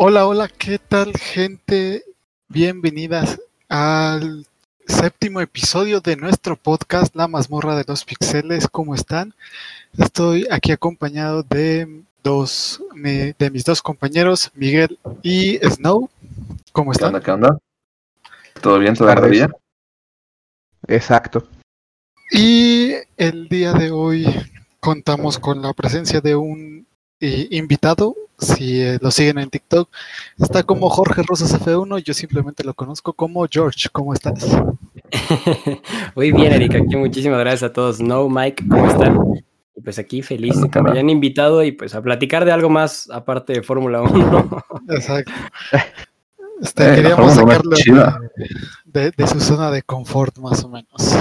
Hola, hola, ¿qué tal gente? Bienvenidas al séptimo episodio de nuestro podcast La mazmorra de los pixeles. ¿Cómo están? Estoy aquí acompañado de dos de mis dos compañeros, Miguel y Snow. ¿Cómo ¿Qué están? onda? ¿Qué onda? ¿Todo bien? ¿Todo bien? Exacto. Y el día de hoy contamos con la presencia de un eh, invitado. Si eh, lo siguen en TikTok, está como Jorge Rosas F1. Yo simplemente lo conozco como George. ¿Cómo estás? Muy bien, Erika. Aquí muchísimas gracias a todos. No, Mike, ¿cómo están? Y pues aquí feliz de que me hayan invitado y pues a platicar de algo más aparte de Fórmula 1. Exacto. Este, Eh, queríamos sacarlo de, de- de su zona de confort, más o menos.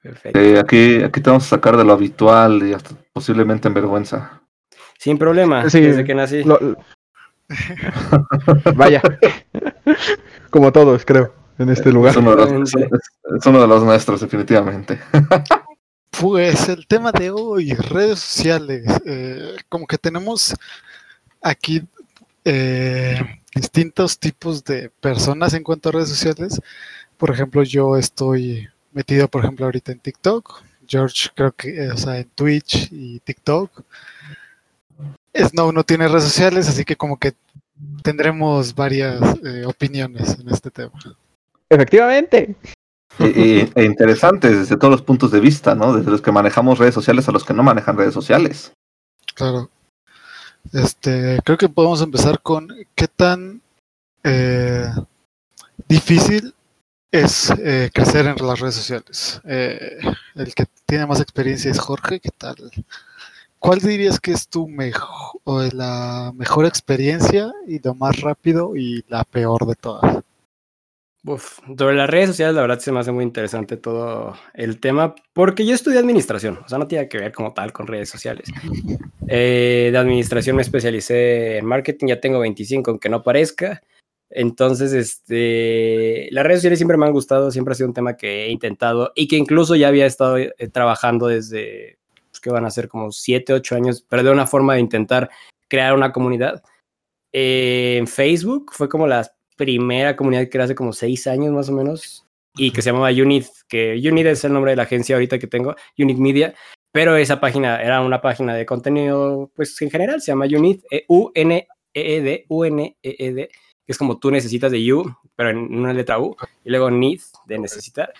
Perfecto. Eh, aquí, aquí te vamos a sacar de lo habitual y hasta posiblemente en vergüenza. Sin problema, Sí, desde que nací. Lo- lo- Vaya. Como todos, creo, en este Es lugar. uno, de los, es- es uno de los nuestros, definitivamente. Pues el tema de hoy, redes sociales. eh, como que tenemos aquí eh, distintos tipos de personas en cuanto a redes sociales. Por ejemplo, yo estoy metido, por ejemplo, ahorita en TikTok. George creo que, eh, o sea, en Twitch y TikTok. Snow no tiene redes sociales, así que como que tendremos varias eh, opiniones en este tema. Efectivamente. Y, y- e interesantes desde todos los puntos de vista, ¿no? Desde los que manejamos redes sociales a los que no manejan redes sociales. Claro. Este, creo que podemos empezar con qué tan eh, difícil es eh, crecer en las redes sociales. Eh, el que tiene más experiencia es Jorge. ¿Qué tal? ¿Cuál dirías que es tu mejor, la mejor experiencia y lo más rápido y la peor de todas? Uf, sobre las redes sociales, la verdad se me hace muy interesante todo el tema, porque yo estudié administración, o sea, no tiene que ver como tal con redes sociales. Eh, de administración me especialicé en marketing, ya tengo 25, aunque no parezca. Entonces, este, las redes sociales siempre me han gustado, siempre ha sido un tema que he intentado y que incluso ya había estado eh, trabajando desde, que van a ser como 7, 8 años, pero de una forma de intentar crear una comunidad. Eh, en Facebook fue como la primera comunidad que era hace como 6 años más o menos y que se llamaba Unit, que Unit es el nombre de la agencia ahorita que tengo, Unit Media, pero esa página era una página de contenido, pues en general se llama Unit, E U-N-E-E-D, U-N-E-E-D, que es como tú necesitas de You, pero en una letra U, y luego Need, de necesitar.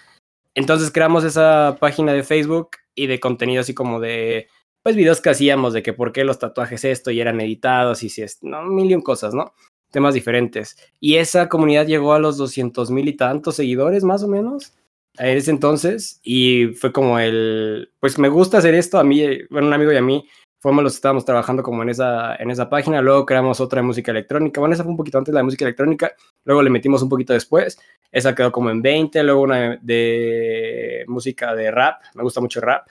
Entonces creamos esa página de Facebook y de contenido así como de, pues videos que hacíamos de que por qué los tatuajes esto y eran editados y si es, no, mil y un cosas, ¿no? Temas diferentes. Y esa comunidad llegó a los 200 mil y tantos seguidores más o menos a ese entonces y fue como el, pues me gusta hacer esto, a mí, bueno, un amigo y a mí, fuimos los que estábamos trabajando como en esa, en esa página, luego creamos otra de música electrónica, bueno, esa fue un poquito antes la de música electrónica, luego le metimos un poquito después, esa quedó como en 20, luego una de, de música de rap, me gusta mucho rap,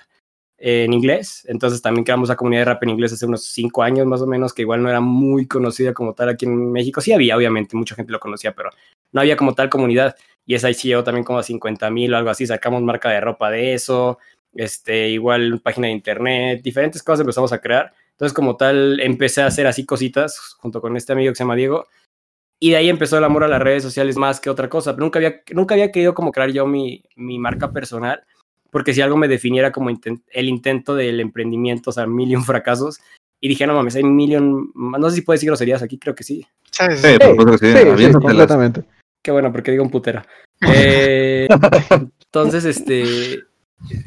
en inglés, entonces también creamos la comunidad de rap en inglés hace unos 5 años más o menos, que igual no era muy conocida como tal aquí en México, sí había, obviamente, mucha gente lo conocía, pero no había como tal comunidad, y esa ahí sí llegó también como a 50 mil o algo así, sacamos marca de ropa de eso, este, igual página de internet, diferentes cosas empezamos a crear. Entonces, como tal, empecé a hacer así cositas junto con este amigo que se llama Diego. Y de ahí empezó el amor a las redes sociales más que otra cosa. Pero nunca había, nunca había querido como crear yo mi, mi marca personal, porque si algo me definiera como el intento del emprendimiento, o sea, mil y un fracasos. Y dije, no mames, hay mil y un- no sé si puedo decir groserías aquí, creo que sí. Sí, sí, Sí, sí. sí, completamente. Qué bueno, porque digo un putera. Eh, entonces, este.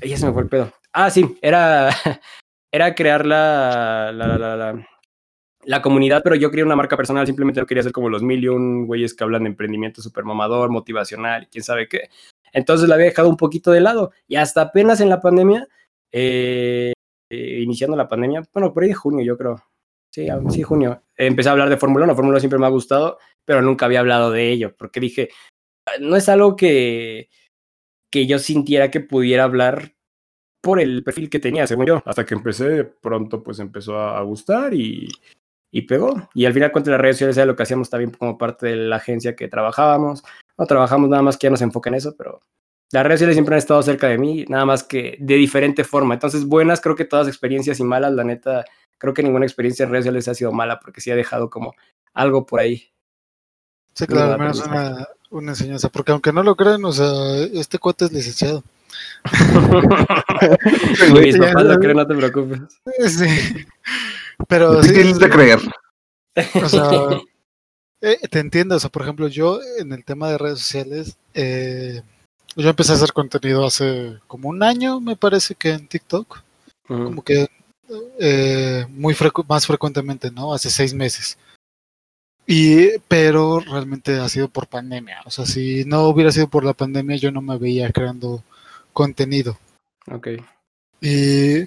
Ya se me fue el pedo. Ah, sí, era, era crear la, la, la, la, comunidad, pero yo quería una marca personal, simplemente no quería ser como los mil y un güeyes que hablan de emprendimiento super mamador, motivacional y quién sabe qué. Entonces la había dejado un poquito de lado y hasta apenas en la pandemia, eh, eh, iniciando la pandemia, bueno, por ahí de junio yo creo. Sí, ah, sí, junio. Empecé a hablar de Fórmula 1, Fórmula 1 siempre me ha gustado, pero nunca había hablado de ello, porque dije, no es algo que, que yo sintiera que pudiera hablar por el perfil que tenía, según yo. Hasta que empecé, de pronto pues empezó a, a gustar y, y pegó. Y al final cuenta las redes sociales era lo que hacíamos también como parte de la agencia que trabajábamos. No trabajamos nada más que ya nos enfoca en eso, pero las redes sociales siempre han estado cerca de mí, nada más que de diferente forma. Entonces, buenas, creo que todas experiencias y malas, la neta, creo que ninguna experiencia en redes sociales ha sido mala porque sí ha dejado como algo por ahí. Sí, claro, al menos una, una enseñanza, porque aunque no lo crean, o sea, este cuate es licenciado. Mis papás lo creen, no te preocupes. Sí. Pero ¿Qué sí, tienes de creer? o sea, eh, te entiendo, o sea, por ejemplo, yo en el tema de redes sociales, eh, yo empecé a hacer contenido hace como un año, me parece que en TikTok, como que eh, muy frecu- más frecuentemente, ¿no? Hace seis meses. Y, pero realmente ha sido por pandemia. O sea, si no hubiera sido por la pandemia, yo no me veía creando contenido. Ok. Y,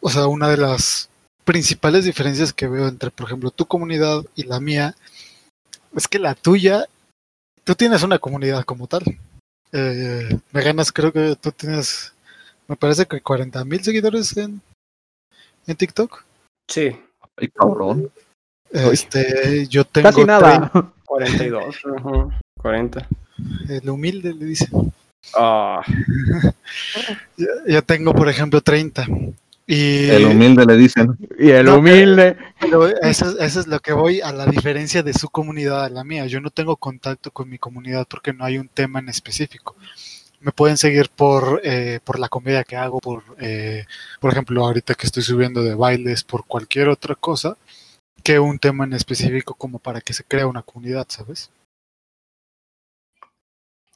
o sea, una de las principales diferencias que veo entre, por ejemplo, tu comunidad y la mía, es que la tuya, tú tienes una comunidad como tal. Eh, me ganas, creo que tú tienes, me parece que 40 mil seguidores en, en TikTok. Sí, Ay, cabrón. Este, yo tengo Casi nada. 42. ujú, 40. 30, el humilde le dice. Ah, Yo, yo tengo, por ejemplo, 30. Y El humilde le dicen. Y el No, humilde. Pero eso, es- eso es lo que voy a la diferencia de su comunidad a la mía. Yo no tengo contacto con mi comunidad porque no hay un tema en específico. Me pueden seguir por, eh, por la comedia que hago, por, eh, por ejemplo, ahorita que estoy subiendo de bailes, por cualquier otra cosa, que un tema en específico como para que se crea una comunidad, ¿sabes?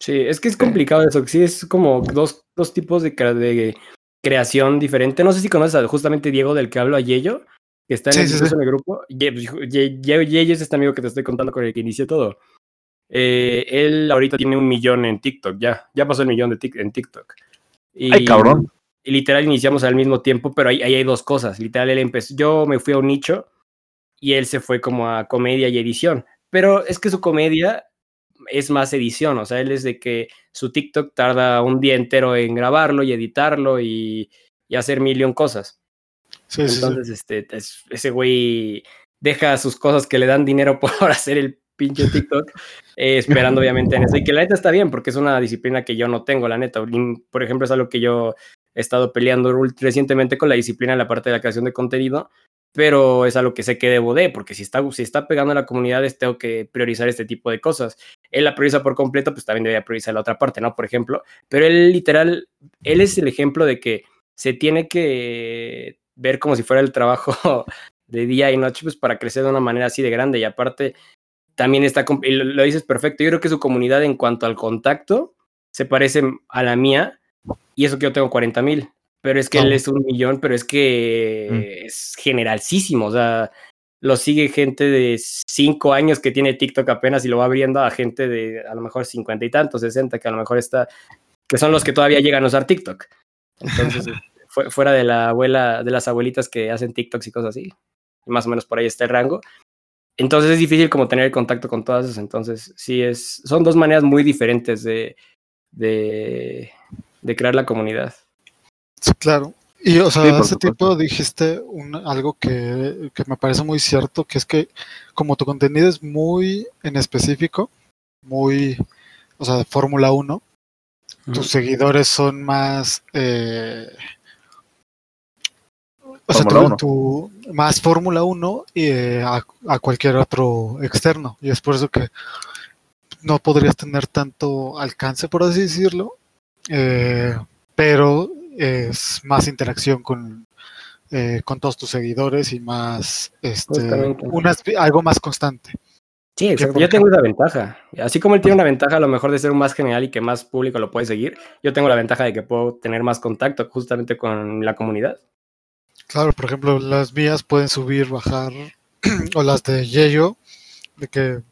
sí, es que es complicado eso. Sí, es como dos, dos tipos de, crea- de creación diferente. No sé si conoces a justamente Diego del que hablo, a Yello, que está en, Sí, el, sí, incluso sí. en el grupo. Ye- pues, Ye- Ye- Yello es este amigo que te estoy contando con el que inicié todo. Eh, él ahorita tiene un millón en TikTok, ya. Ya pasó el millón de tic- en TikTok. Y, Ay, cabrón. y literal iniciamos al mismo tiempo, pero ahí, ahí hay dos cosas. Literal, él empezó. Yo me fui a un nicho y él se fue como a comedia y edición. Pero es que su comedia es más edición, o sea, él es de que su TikTok tarda un día entero en grabarlo y editarlo y, y hacer millón cosas. Sí, sí, sí. Entonces, este, es- ese güey deja sus cosas que le dan dinero por hacer el pinche TikTok, eh, esperando obviamente en eso. Y que la neta está bien, porque es una disciplina que yo no tengo, la neta. Por ejemplo, es algo que yo he estado peleando recientemente con la disciplina en la parte de la creación de contenido, pero es algo que sé que debo de, porque si está, si está pegando a la comunidad, tengo que priorizar este tipo de cosas. Él la prioriza por completo, pues también debería priorizar la otra parte, ¿no? Por ejemplo, pero él literal, él es el ejemplo de que se tiene que ver como si fuera el trabajo de día y noche, pues para crecer de una manera así de grande. Y aparte, también está, y lo, lo dices perfecto, yo creo que su comunidad en cuanto al contacto se parece a la mía, y eso que yo tengo 40 mil, pero es que él es un millón, pero es que es generalísimo, o sea, lo sigue gente de 5 años que tiene TikTok apenas y lo va abriendo a gente de a lo mejor 50 y tantos, 60, que a lo mejor está, que son los que todavía llegan a usar TikTok. Entonces, fu- fuera de la abuela, de las abuelitas que hacen TikToks y cosas así, más o menos por ahí está el rango. Entonces es difícil como tener contacto con todas esas. Entonces, sí es, son dos maneras muy diferentes de, de, de crear la comunidad. Sí, claro. Y, o sea, Sí, hace tiempo dijiste un, algo que, que me parece muy cierto, que es que como tu contenido es muy en específico, muy, o sea, de Fórmula 1, tus seguidores son más, eh, o sea, más Fórmula 1 y, eh, a, a cualquier otro externo. Y es por eso que no podrías tener tanto alcance, por así decirlo, eh, pero es más interacción con, eh, con todos tus seguidores y más, este, algo más constante. Sí, exacto. Yo tengo esa ventaja. Así como él tiene una ventaja a lo mejor de ser más general y que más público lo puede seguir, yo tengo la ventaja de que puedo tener más contacto justamente con la comunidad. Claro, por ejemplo, las mías pueden subir, bajar, o las de Yeyo, de que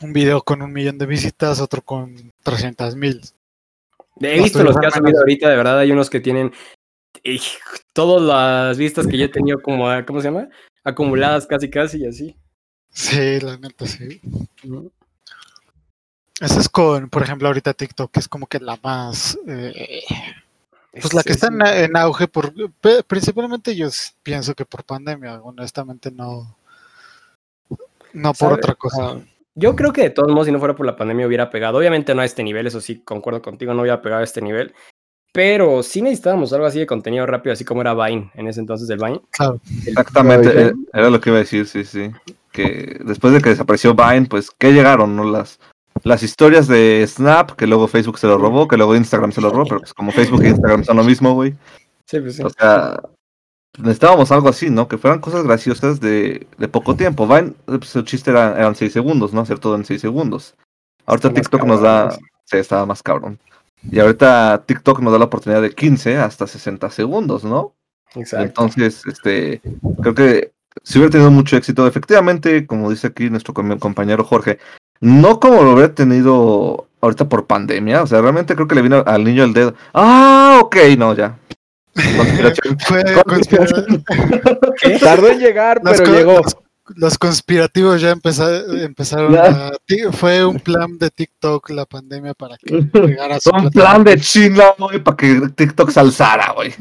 un video con un millón de visitas, otro con 300 mil. He visto los que van ha menos. subido ahorita, de verdad, hay unos que tienen eh, todas las vistas que yo he tenido como, ¿cómo se llama? Acumuladas casi casi y así. Sí, la neta, sí. Ujú. Esa es con, por ejemplo, ahorita TikTok, que es como que la más... eh, pues la que Es- está es- en, en auge, por, principalmente yo pienso que por pandemia, honestamente no... No por ¿Sabe? otra cosa. Yo creo que de todos modos, si no fuera por la pandemia, hubiera pegado. Obviamente no a este nivel, eso sí, concuerdo contigo, no hubiera pegado a este nivel. pero sí necesitábamos algo así de contenido rápido, así como era Vine en ese entonces del Vine. Claro. Exactamente, eh, era lo que iba a decir, sí, sí. Que después de que desapareció Vine, pues, ¿qué llegaron? no Las, las historias de Snap, que luego Facebook se lo robó, que luego Instagram se lo robó, pero pues como Facebook e Instagram son lo mismo, güey. Sí, pues sí. O sea, necesitábamos algo así, ¿no? Que fueran cosas graciosas de, de poco tiempo. Vine, pues, el chiste era, eran seis segundos, ¿no? Hacer todo en seis segundos. Ahorita Está TikTok nos da... Sí, estaba más cabrón. Y ahorita TikTok nos da la oportunidad de 15 hasta 60 segundos, ¿no? Exacto. Entonces, este, creo que si hubiera tenido mucho éxito, efectivamente, como dice aquí nuestro com- compañero Jorge, no como lo hubiera tenido ahorita por pandemia, o sea, realmente creo que le vino al niño el dedo. Ah, ok, no, ya. Conspiración. Fue Conspiración. conspira- Tardó en llegar, los pero llegó. Los, los conspirativos ya empeza- empezaron Ya. a... Fue un plan de TikTok la pandemia para que llegara a su Un plan de China, güey, para que TikTok se alzara, güey.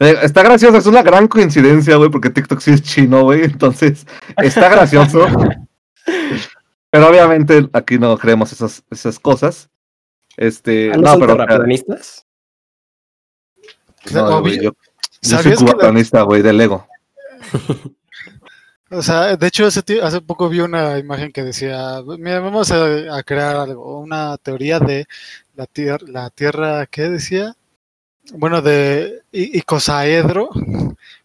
Eh, Está gracioso, es una gran coincidencia, güey, porque TikTok sí es chino, güey, entonces está gracioso. pero obviamente aquí no creemos esas, esas cosas. Este, Ah, ¿No, pero terraplanistas? no, yo, yo soy ¿Sabías que la- cubatanista, güey, de Lego. O sea, de hecho, hace, poco vi una imagen que decía, mira, vamos a, a crear algo, una teoría de la tierra, la tierra, ¿qué decía? Bueno, de icosaedro,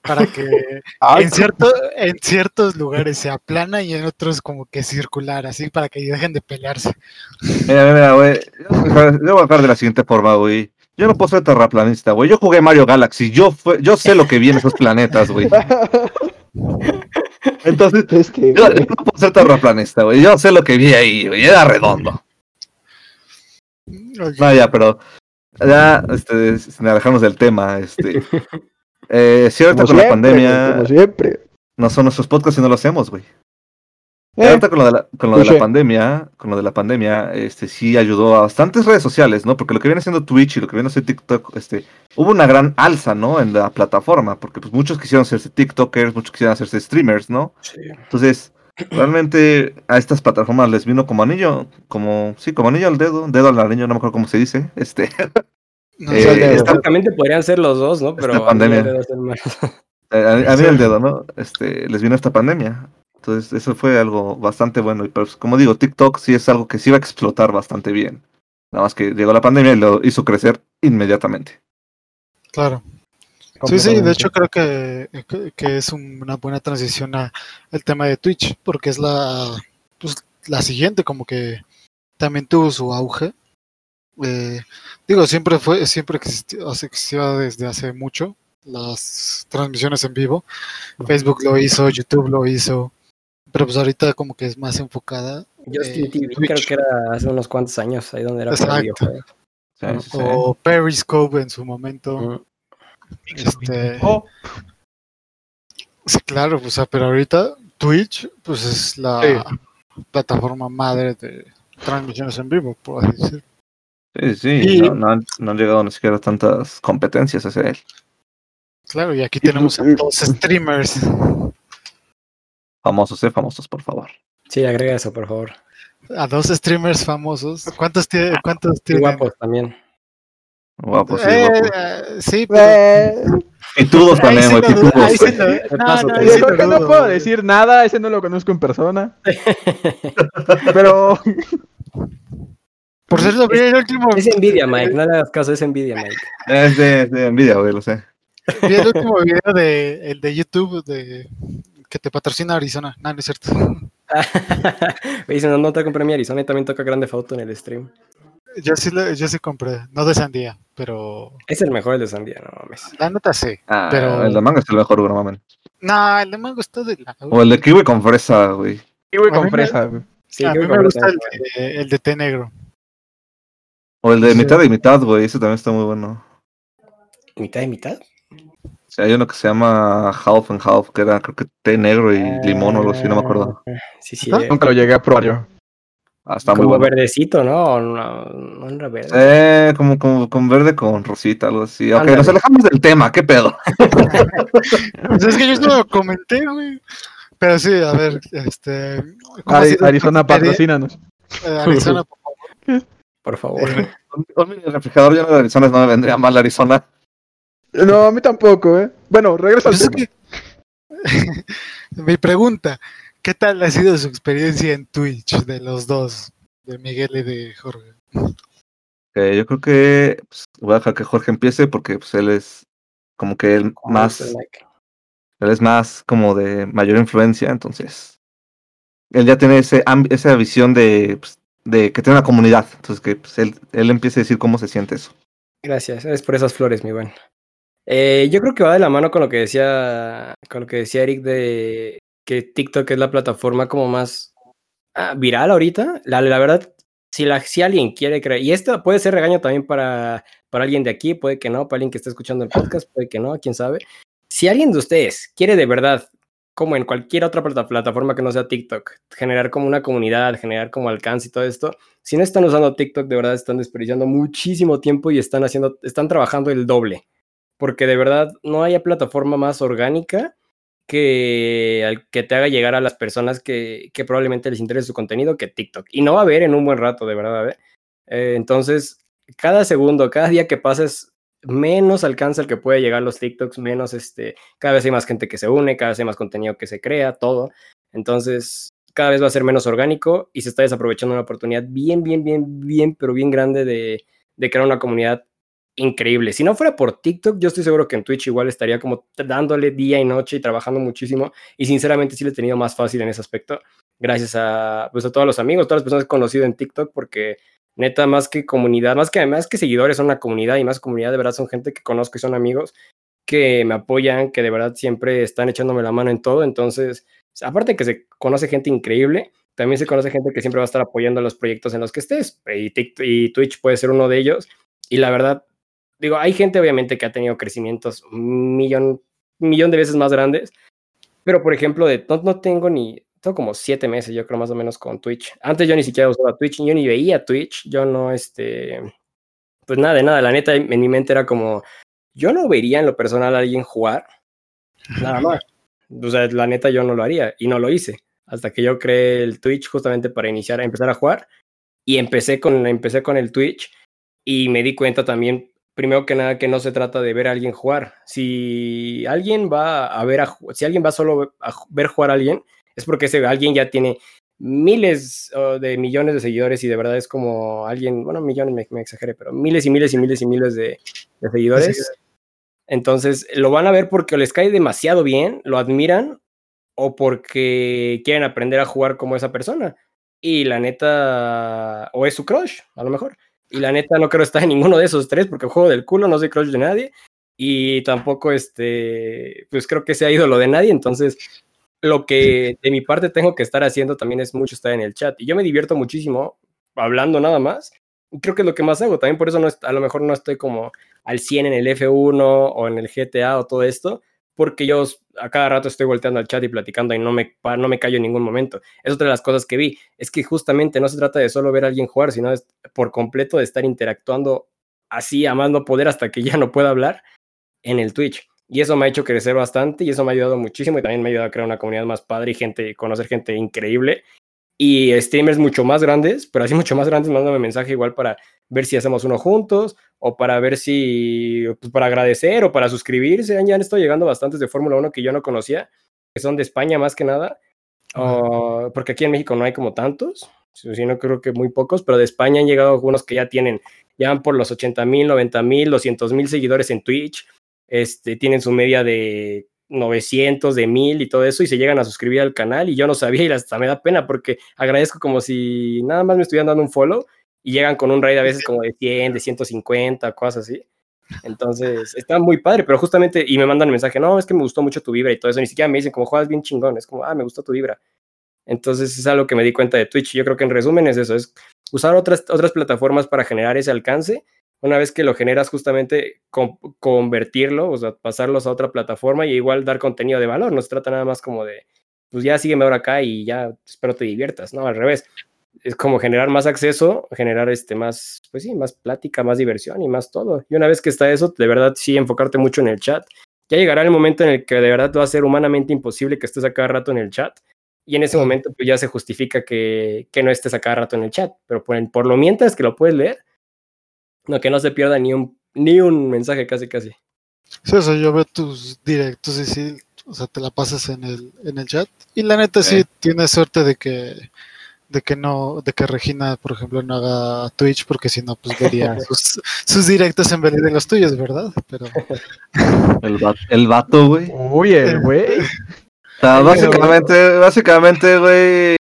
para que Ay, en, cierto, en ciertos lugares se aplana y en otros como que circular, así para que dejen de pelearse. Mira, mira, mira, güey, yo voy a dejar de la siguiente forma, güey. Yo no puedo ser terraplanista, güey. Yo jugué Mario Galaxy, yo fue, yo sé lo que vi en esos planetas, güey. Entonces, Es que, Yo, yo no puedo ser terraplanista, güey. Yo sé lo que vi ahí, güey. Era redondo. Ok. No, ya, pero. Ya, este, sin alejarnos del tema, este. Eh, sí, ahorita como con la siempre, pandemia. como siempre. No son nuestros podcasts y no lo hacemos, güey. Eh, Ahorita con lo de la, con lo de la pandemia, con lo de la pandemia, este sí ayudó a bastantes redes sociales, ¿no? Porque lo que viene siendo Twitch y lo que viene siendo TikTok, este, hubo una gran alza, ¿no? En la plataforma, porque pues muchos quisieron hacerse TikTokers, muchos quisieron hacerse streamers, ¿no? Sí. Entonces, realmente a estas plataformas les vino como anillo, como, sí, como anillo al dedo, dedo al anillo, no me acuerdo cómo se dice, este, No eh, dedo. Francamente podrían ser los dos, ¿no? Pero a mí eh, a, a mí el dedo, ¿no? Este, les vino esta pandemia. Entonces, eso fue algo bastante bueno. Y pues, como digo, TikTok sí es algo que sí va a explotar bastante bien. Nada más que llegó la pandemia y lo hizo crecer inmediatamente. claro. Sí, sí, de hecho creo que, que- que es un- una buena transición a el tema de Twitch, porque es la, pues, la siguiente, como que también tuvo su auge. Eh, digo, siempre fue, siempre existió, existió desde hace mucho las transmisiones en vivo. Facebook lo hizo, YouTube lo hizo, pero pues ahorita como que es más enfocada. Justin eh, TV, Twitch. creo que era hace unos cuantos años, ahí donde era Exacto. Sí, sí. O Periscope en su momento. Mm. Este, Oh, Sí, claro, o sea, pero ahorita Twitch, pues es la Sí. plataforma madre de transmisiones en vivo, por así decir. Sí, sí, Y- no, no han, no han llegado ni siquiera tantas competencias hacia él. Claro, y aquí tenemos a dos streamers. Famosos, eh, famosos, por favor. Sí, agrega eso, por favor. A dos streamers famosos. ¿Cuántos, tiene, cuántos tienen? guapos también. Guapos, sí, Eh, guapos. eh, sí, pero... eh, Y todos ahí también, güey, pitudos, ahí sí no, no, ahí sí no puedo decir nada, ese no lo conozco en persona. Pero Por cierto, vi el último, Es envidia, Mike. No le hagas caso, es envidia, Mike. Es de, de envidia, güey, lo sé. vi el último video de, el de YouTube de que te patrocina Arizona. No, no es cierto. Me dicen, no, no te compré mi Arizona y también toca Grande Foto en el stream. Yo sí, yo sí compré, no de sandía, pero Es el mejor el de Sandía, no mames. la neta sí. Ah, Pero- el de mango es el mejor, güey, no mamen. No, el de mango está de la... O el de kiwi con fresa, güey. Mí con fresa. güey. Sí, a mí me gusta el de, el de té negro. O el de Sí. mitad y mitad, güey. Ese también está muy bueno. ¿Mitad y mitad? O sea, hay uno que se llama Half and Half, que era creo que té negro y limón o algo así, no me acuerdo. Sí, sí. ¿Ah? eh, Nunca lo llegué a probar yo. Ah, está muy como bueno. verdecito, ¿no? No, no era verde. Eh, como, como con verde con rosita, algo así. Ok, Ándale. nos alejamos del tema, ¿qué pedo? Pues es que yo esto lo comenté, güey. Pero sí, a ver, este. ¿cómo ha Ari- Arizona, patrocínanos. Eh, Arizona, por favor. por favor. Un, un mini refrigerador lleno de Arizona no me vendría mal Arizona. No, a mí tampoco, ¿eh? Bueno, regresa al Pues es tema. que- Mi pregunta, ¿qué tal ha sido su experiencia en Twitch de los dos, de Miguel y de Jorge? Eh, yo creo que pues, voy a dejar que Jorge empiece porque pues, él es como que el más, él es más como de mayor influencia, entonces él ya tiene ese esa visión de, pues, de que tiene una comunidad, entonces que pues, él, él empiece a decir cómo se siente eso. Gracias, es por esas flores, mi buen. Eh, yo creo que va de la mano con lo que decía, con lo que decía Eric de que TikTok es la plataforma como más ah, viral ahorita. La, la verdad, si, la, si alguien quiere creer, y esto puede ser regaño también para, para alguien de aquí, puede que no, para alguien que esté escuchando el podcast, puede que no, quién sabe. Si alguien de ustedes quiere de verdad, como en cualquier otra plata- plataforma que no sea TikTok, generar como una comunidad, generar como alcance y todo esto, si no están usando TikTok, de verdad están desperdiciando muchísimo tiempo y están haciendo, están trabajando el doble. Porque de verdad no haya plataforma más orgánica que, que te haga llegar a las personas que, que probablemente les interese su contenido que TikTok. Y no va a haber en un buen rato, de verdad, haber. Eh, entonces, cada segundo, cada día que pases, menos alcanza el que puede llegar los TikToks, menos este, cada vez hay más gente que se une, cada vez hay más contenido que se crea, todo. Entonces, cada vez va a ser menos orgánico y se está desaprovechando una oportunidad bien, bien, bien, bien, pero bien grande de, de crear una comunidad increíble. Si no fuera por TikTok, yo estoy seguro que en Twitch igual estaría como dándole día y noche y trabajando muchísimo. Y sinceramente sí lo he tenido más fácil en ese aspecto. Gracias a, pues, a todos los amigos, todas las personas que he conocido en TikTok, porque neta, más que comunidad, más que, más que seguidores, son una comunidad y más comunidad, de verdad, son gente que conozco y son amigos que me apoyan, que de verdad siempre están echándome la mano en todo. Entonces, aparte que se conoce gente increíble, también se conoce gente que siempre va a estar apoyando los proyectos en los que estés. Y, TikTok, y Twitch puede ser uno de ellos. Y la verdad, digo, hay gente obviamente que ha tenido crecimientos un millón, millón de veces más grandes, pero por ejemplo, de, no, no tengo ni, como siete meses, yo creo más o menos con Twitch. Antes yo ni siquiera usaba Twitch, yo ni veía Twitch, yo no, este, pues nada de nada, la neta en mi mente era como, yo no vería en lo personal a alguien jugar, nada más. O sea, la neta yo no lo haría y no lo hice hasta que yo creé el Twitch justamente para iniciar, empezar a jugar y empecé con, empecé con el Twitch y me di cuenta también primero que nada que no se trata de ver a alguien jugar. Si alguien va a ver a, si alguien va solo a ver jugar a alguien, es porque ese alguien ya tiene miles de millones de seguidores y de verdad es como alguien, bueno, millones me, me exageré, pero miles y miles y miles y miles de, de seguidores. Sí. Entonces lo van a ver porque les cae demasiado bien, lo admiran o porque quieren aprender a jugar como esa persona. Y la neta, o es su crush, a lo mejor. Y la neta no creo estar en ninguno de esos tres porque juego del culo, no soy crush de nadie. Y tampoco, este, pues creo que sea ídolo de nadie. Entonces, lo que de mi parte tengo que estar haciendo también es mucho estar en el chat. Y yo me divierto muchísimo hablando nada más. Creo que es lo que más hago. También por eso no, a lo mejor no estoy como al 100 en el F1 o en el GTA o todo esto. Porque yo a cada rato estoy volteando al chat y platicando y no me, no me callo en ningún momento. Es otra de las cosas que vi. Es que justamente no se trata de solo ver a alguien jugar, sino es por completo de estar interactuando así a más no poder hasta que ya no pueda hablar en el Twitch. Y eso me ha hecho crecer bastante y eso me ha ayudado muchísimo y también me ha ayudado a crear una comunidad más padre y gente, conocer gente increíble. Y streamers mucho más grandes, pero así mucho más grandes, mándame mensaje igual para ver si hacemos uno juntos o para ver si, pues para agradecer o para suscribirse. Ya han estado llegando bastantes de Fórmula 1 que yo no conocía, que son de España más que nada, uh, porque aquí en México no hay como tantos, sino creo que muy pocos, pero de España han llegado algunos que ya tienen, ya van por los 80 mil, 90 mil, 200 mil seguidores en Twitch, este, tienen su media de 900, de 1000 y todo eso, y se llegan a suscribir al canal, y yo no sabía, y hasta me da pena, porque agradezco como si nada más me estuvieran dando un follow, y llegan con un raid a veces como de 100, de 150, cosas así. Entonces, está muy padre, pero justamente, y me mandan mensaje, no, es que me gustó mucho tu vibra y todo eso, ni siquiera me dicen como juegas bien chingón, es como, ah, me gustó tu vibra. Entonces, es algo que me di cuenta de Twitch, yo creo que en resumen es eso, es usar otras, otras plataformas para generar ese alcance, una vez que lo generas justamente con, convertirlo, o sea, pasarlos a otra plataforma y igual dar contenido de valor, no se trata nada más como de, pues ya sígueme ahora acá y ya espero te diviertas, no, al revés, es como generar más acceso, generar este más, pues sí, más plática, más diversión y más todo. Y una vez que está eso, de verdad sí enfocarte mucho en el chat. Ya llegará el momento en el que de verdad va a ser humanamente imposible que estés a cada rato en el chat y en ese momento pues ya se justifica que, que no estés a cada rato en el chat, pero por, por lo mientras que lo puedes leer, no, que no se pierda ni un, ni un mensaje casi casi. Sí, o sea, yo veo tus directos y sí, o sea, te la pasas en el, en el chat. Y la neta sí, Sí. tienes suerte de que de que no, de que Regina, por ejemplo, no haga Twitch, porque si no, pues vería sus, sus directos en vez de los tuyos, ¿verdad? Pero El, va- el vato, güey. Uy, el güey. O sea, básicamente, básicamente, güey,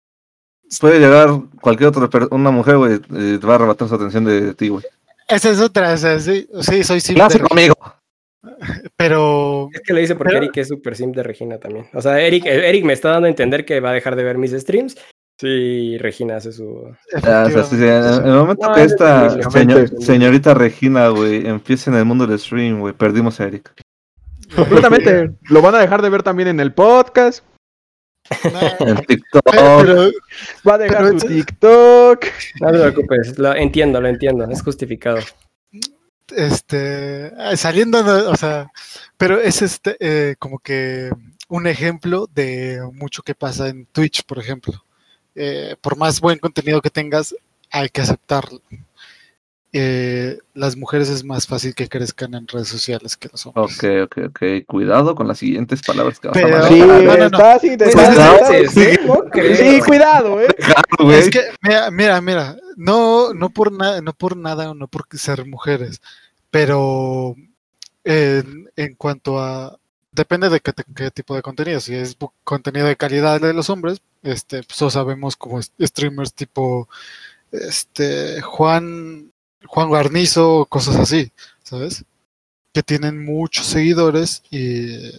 puede llegar cualquier otra una mujer, güey, y te va a arrebatar su atención de ti, güey. Esa es otra, o sea, sí, sí soy simp Clase de- conmigo. pero Es que lo hice porque Pero- Eric es súper sim de Regina también. O sea, Eric, Eric me está dando a entender que va a dejar de ver mis streams si Regina hace su... Ah, o sea, sí, sí, en el momento No, que es esta señor- señorita Regina, güey, empiece en el mundo del stream, güey, perdimos a Eric. Completamente. Lo van a dejar de ver también en el podcast. En TikTok. pero, Va a dejar Pero su TikTok. No te preocupes, lo entiendo, lo entiendo, es justificado. este ah, saliendo o sea pero es este eh, como que un ejemplo de mucho que pasa en Twitch por ejemplo Eh, por más buen contenido que tengas hay que aceptarlo Eh, las mujeres es más fácil que crezcan en redes sociales que los hombres Ok, ok, ok. Cuidado con las siguientes palabras que vas Pero- a Sí, no, no, no. estás intentando. Cuidado. Sí, cuidado, eh. es que mira mira mira no no por nada no por nada o no por ser mujeres pero en, en cuanto a depende de qué, tipo de contenido si es contenido de calidad de los hombres este pues sabemos como streamers tipo este Juan Juan Guarnizo cosas así sabes que tienen muchos seguidores y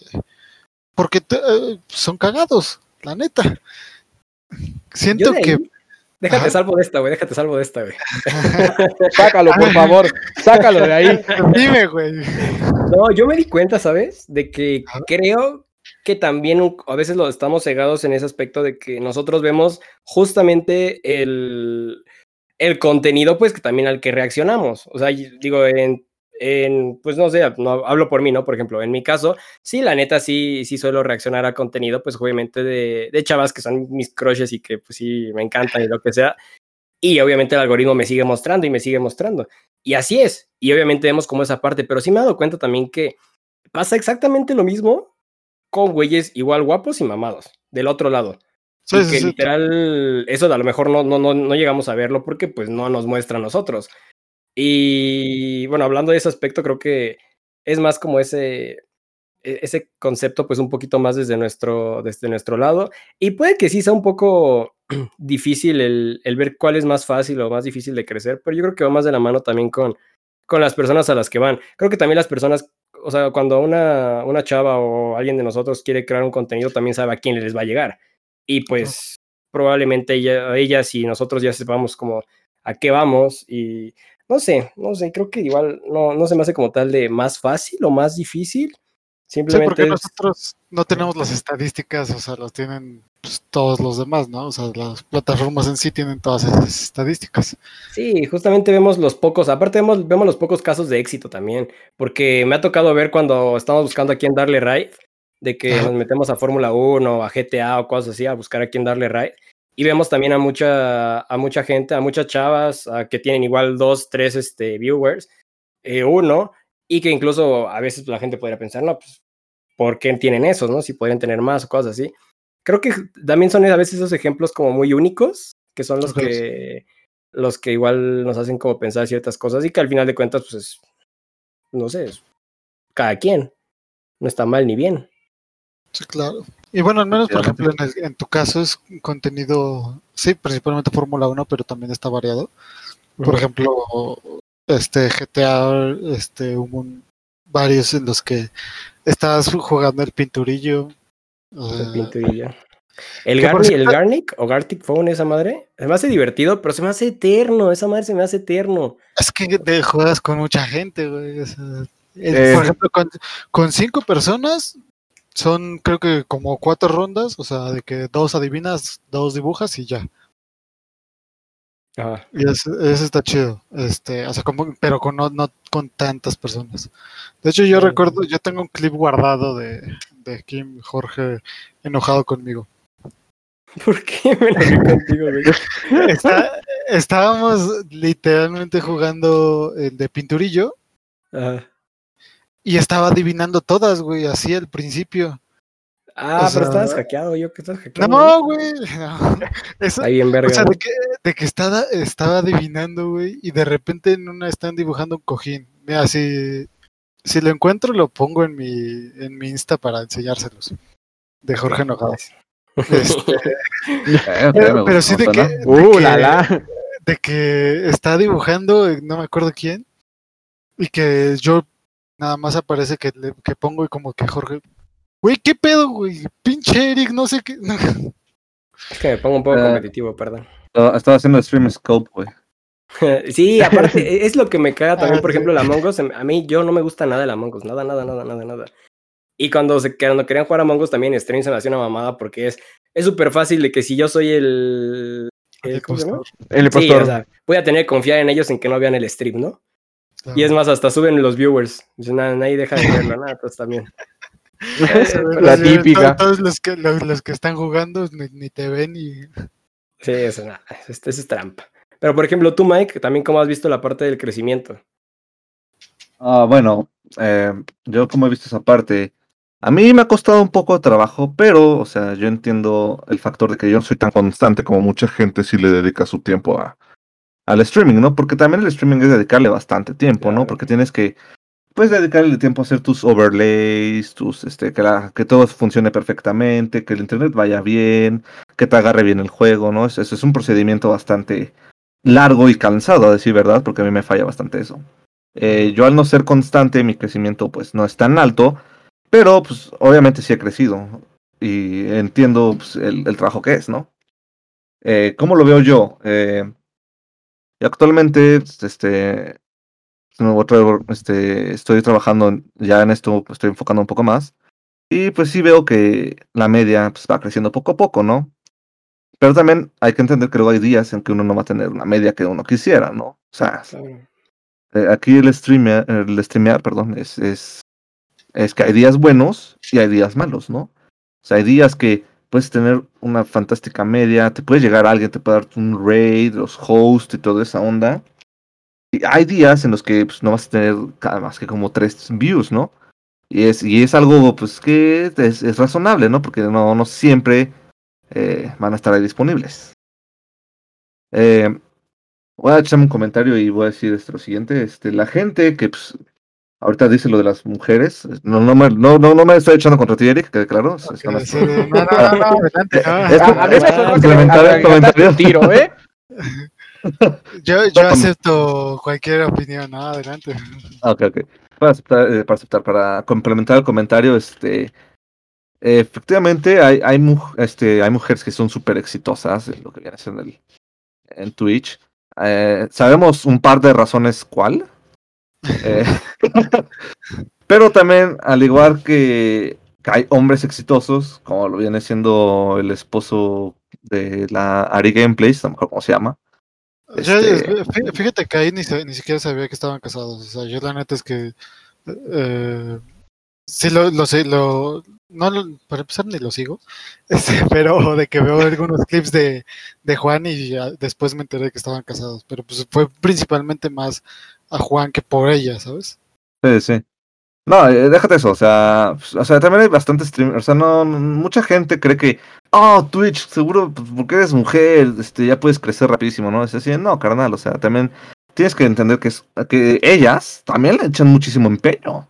porque te- eh, son cagados la neta siento ahí- que Déjate Ajá. salvo de esta, güey, déjate salvo de esta, güey. Sácalo, por favor. Sácalo de ahí. Dime, güey. No, yo me di cuenta, ¿sabes? De que Ajá. creo que también un- a veces lo estamos cegados en ese aspecto de que nosotros vemos justamente el, el contenido, pues que también al que reaccionamos. O sea, digo, en, en, pues no sé, no, hablo por mí, ¿no? Por ejemplo, en mi caso, sí, la neta, sí, sí suelo reaccionar a contenido, pues obviamente de, de chavas que son mis crushes y que pues sí, me encantan y lo que sea. Y obviamente el algoritmo me sigue mostrando y me sigue mostrando. Y así es. Y obviamente vemos como esa parte, pero sí me he dado cuenta también que pasa exactamente lo mismo con güeyes igual guapos y mamados, del otro lado. Sí, y sí, que sí. literal, eso a lo mejor no, no, no, no llegamos a verlo porque pues no nos muestra a nosotros. Y bueno, hablando de ese aspecto, creo que es más como ese, e- ese concepto pues un poquito más desde nuestro, desde nuestro lado. Y puede que sí sea un poco difícil el, el ver cuál es más fácil o más difícil de crecer, pero yo creo que va más de la mano también con, con las personas a las que van. Creo que también las personas, o sea, cuando una, una chava o alguien de nosotros quiere crear un contenido, también sabe a quién les va a llegar. Y pues probablemente ella, ellas y nosotros ya sepamos como a qué vamos y no sé, no sé, creo que igual no, no se me hace como tal de más fácil o más difícil. Sí, Simplemente porque es- nosotros no tenemos las estadísticas, o sea, las tienen pues, todos los demás, ¿no? O sea, las plataformas en sí tienen todas esas estadísticas. Sí, justamente vemos los pocos, aparte vemos, vemos los pocos casos de éxito también, porque me ha tocado ver cuando estamos buscando a quién darle ride, de que nos metemos a Fórmula 1 o a GTA o cosas así, a buscar a quién darle ride. Y vemos también a mucha, a mucha gente, a muchas chavas a que tienen igual dos, tres este, viewers, eh, uno, y que incluso a veces la gente podría pensar, no, pues, ¿por qué tienen esos, no? Si podrían tener más o cosas así. Creo que también son a veces esos ejemplos como muy únicos, que son los que los que igual nos hacen como pensar ciertas cosas y que al final de cuentas, pues es, no sé, es cada quien. No está mal ni bien. Sí, claro. Y bueno, al menos, por ejemplo, en, el- en tu caso es contenido, sí, principalmente Fórmula 1, pero también está variado. Por ejemplo, este GTA, este, hubo un- varios en los que estabas jugando el pinturillo. El pinturillo. El, por Garni, el Garnic o Gartic Phone, esa madre, se me hace divertido, pero se me hace eterno. Esa madre se me hace eterno. Es que te juegas con mucha gente, güey. o sea, el- Eh. Por ejemplo, con, con cinco personas son creo que como cuatro rondas, o sea, de que dos adivinas, dos dibujas y ya. Ajá. Y eso, eso está chido. Este, o sea, como- pero con no, no con tantas personas. De hecho, yo recuerdo, yo tengo un clip guardado de, de Kim Jorge enojado conmigo. ¿Por qué me enojé contigo, güey? Está- estábamos literalmente jugando el de pinturillo Ajá. Y estaba adivinando todas, güey, así al principio. Ah, O pero sea- estabas hackeado, yo que estás hackeado. No, güey. no. Eso- Ahí en verga. o sea, ¿no? de que, de que estaba, estaba adivinando, güey, y de repente en una están dibujando un cojín. Mira, si, si lo encuentro, lo pongo en mi, en mi Insta para enseñárselos. De Jorge Enojado. Este, pero, pero sí de que, de Uh, que- la la. de que está dibujando, eh, no me acuerdo quién, y que yo nada más aparece que, le- que pongo y como que Jorge, güey, ¿qué pedo, güey? Pinche Eric, no sé qué. Es que me pongo un poco Ah. competitivo, perdón. Estaba- haciendo stream scope, güey. Sí, aparte, e- es lo que me caga también, Ah, por sí. ejemplo, el Among Us. A mí, yo no me gusta nada el Among Us, nada, nada, nada, nada, nada. Y cuando, se, cuando querían jugar Among Us también stream se me hacía una mamada porque es es súper fácil de que si yo soy el... el Sí, impostor. o sea, voy a tener que confiar en ellos en que no vean el stream, ¿no? Y es más, hasta suben los viewers. Dicen, "Nah, nadie deja de verlo, nada, pues también. La Sí, típica. to- Todos los que, los, los que están jugando ni, ni te ven y Sí, eso, nada, eso, eso es trampa. Pero, por ejemplo, tú, Mike, también cómo has visto la parte del crecimiento. Ah, bueno, eh, yo como he visto esa parte, a mí me ha costado un poco de trabajo, pero, o sea, yo entiendo el factor de que yo no soy tan constante como mucha gente si le dedica su tiempo a, al streaming, ¿no? Porque también el streaming es dedicarle bastante tiempo, ¿no? Porque tienes que, pues, dedicarle tiempo a hacer tus overlays, tus, este, que, la- que todo funcione perfectamente, que el internet vaya bien, que te agarre bien el juego, ¿no? Eso, eso es un procedimiento bastante largo y cansado, a decir verdad, porque a mí me falla bastante eso. Eh, yo al no ser constante, mi crecimiento pues no es tan alto, pero pues obviamente sí he crecido y entiendo pues, el, el trabajo que es, ¿no? Eh, ¿Cómo lo veo yo? Eh, y actualmente este, no, otra- este, estoy trabajando ya en esto, pues, estoy enfocando un poco más y pues sí veo que la media pues, va creciendo poco a poco, ¿no? Pero también hay que entender que luego hay días en que uno no va a tener una media que uno quisiera, ¿no? O sea, eh, aquí el streamear, el streamear, perdón, es, es, es que hay días buenos y hay días malos, ¿no? O sea, hay días que puedes tener una fantástica media, te puede llegar alguien, te puede dar un raid, los hosts y toda esa onda. Y hay días en los que pues, no vas a tener más que como tres views, ¿no? Y es, y es algo pues que es, es razonable, ¿no? Porque no, no siempre eh, van a estar ahí disponibles. Eh, Voy a echarme un comentario y voy a decir este, lo siguiente. Este, la gente que pues, ahorita dice lo de las mujeres, no, no, me, no, no, no me estoy echando contra ti, Eric, que claro. es- están las- Sí, no, no, no, no, adelante. Es- mí me es- el tiro, ¿eh? Yo, yo acepto cualquier opinión, ¿no? Adelante. Ok, ok. Para aceptar, eh, para aceptar, para complementar el comentario, este efectivamente hay, hay, mu- este, hay mujeres que son súper exitosas en lo que viene a ser el, en Twitch. Eh, sabemos un par de razones cuál. Eh, pero también, al igual que, hay hombres exitosos, como lo viene siendo el esposo de la Ari Gameplays, no me acuerdo cómo se llama. Este- fí- fíjate que ahí ni, ni siquiera sabía que estaban casados. O sea, yo la neta es que. eh, sí, lo, lo sé, lo. No, lo- para empezar, ni lo sigo. Este, pero de que veo algunos clips de, de Juan y ya después me enteré que estaban casados. Pero pues fue principalmente más a Juan que por ella, ¿sabes? Sí, sí. No, eh, déjate eso, o sea, pues, o sea, también hay bastantes streamers, o sea, no, no- mucha gente cree que, oh, Twitch, seguro, pues, porque eres mujer, este, ya puedes crecer rapidísimo, ¿no? Es así, no, carnal, o sea, también tienes que entender que, es, que ellas también le echan muchísimo empeño.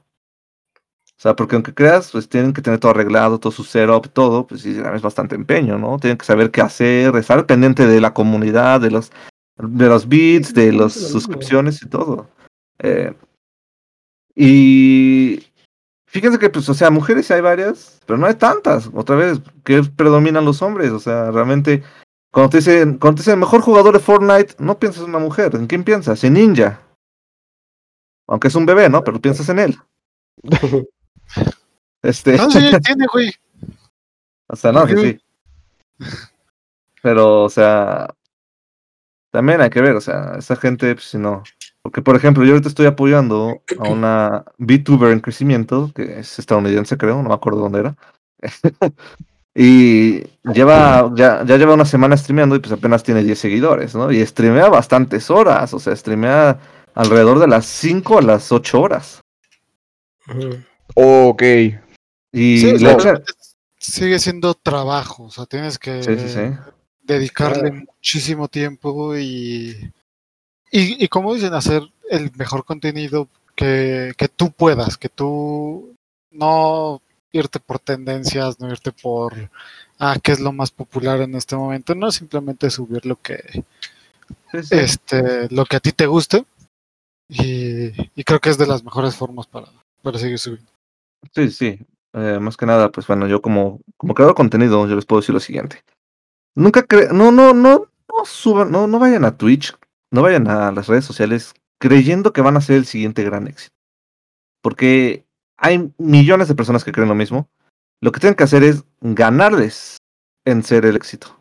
O sea, porque aunque creas, pues tienen que tener todo arreglado, todo su setup, todo, pues sí, es bastante empeño, ¿no? Tienen que saber qué hacer, estar pendiente de la comunidad, de los, de los beats, de las suscripciones y todo. Eh, y fíjense que, pues, o sea, mujeres hay varias, pero no hay tantas. Otra vez, que predominan los hombres. O sea, realmente, cuando te dicen, cuando te dicen mejor jugador de Fortnite, no piensas en una mujer. ¿En quién piensas? En Ninja. Aunque es un bebé, ¿no? Pero piensas en él. Este, No, sí, entiende, güey. o sea, no, que sí. Pero, o sea, también hay que ver, o sea, esa gente, pues, si no. Porque, por ejemplo, yo ahorita estoy apoyando a una VTuber en crecimiento, que es estadounidense, creo, no me acuerdo dónde era. Y lleva, ya, ya lleva una semana streameando y pues apenas tiene 10 seguidores, ¿no? Y streamea bastantes horas, o sea, streamea alrededor de las 5 a las 8 horas. Ok. Y Sí, realmente sigue siendo trabajo, o sea, tienes que Sí, sí, sí. Dedicarle Claro. muchísimo tiempo y, y, y como dicen, hacer el mejor contenido que, que tú puedas, que tú no irte por tendencias, no irte por ah, qué es lo más popular en este momento, no simplemente subir lo que sí, sí. este lo que a ti te guste y, y creo que es de las mejores formas para, para seguir subiendo. Sí, sí. Eh, más que nada, pues bueno, yo como, como creador de contenido, yo les puedo decir lo siguiente. Nunca cre no, no, no, no suban, no, no vayan a Twitch, no vayan a las redes sociales creyendo que van a ser el siguiente gran éxito. Porque hay millones de personas que creen lo mismo. Lo que tienen que hacer es ganarles en ser el éxito.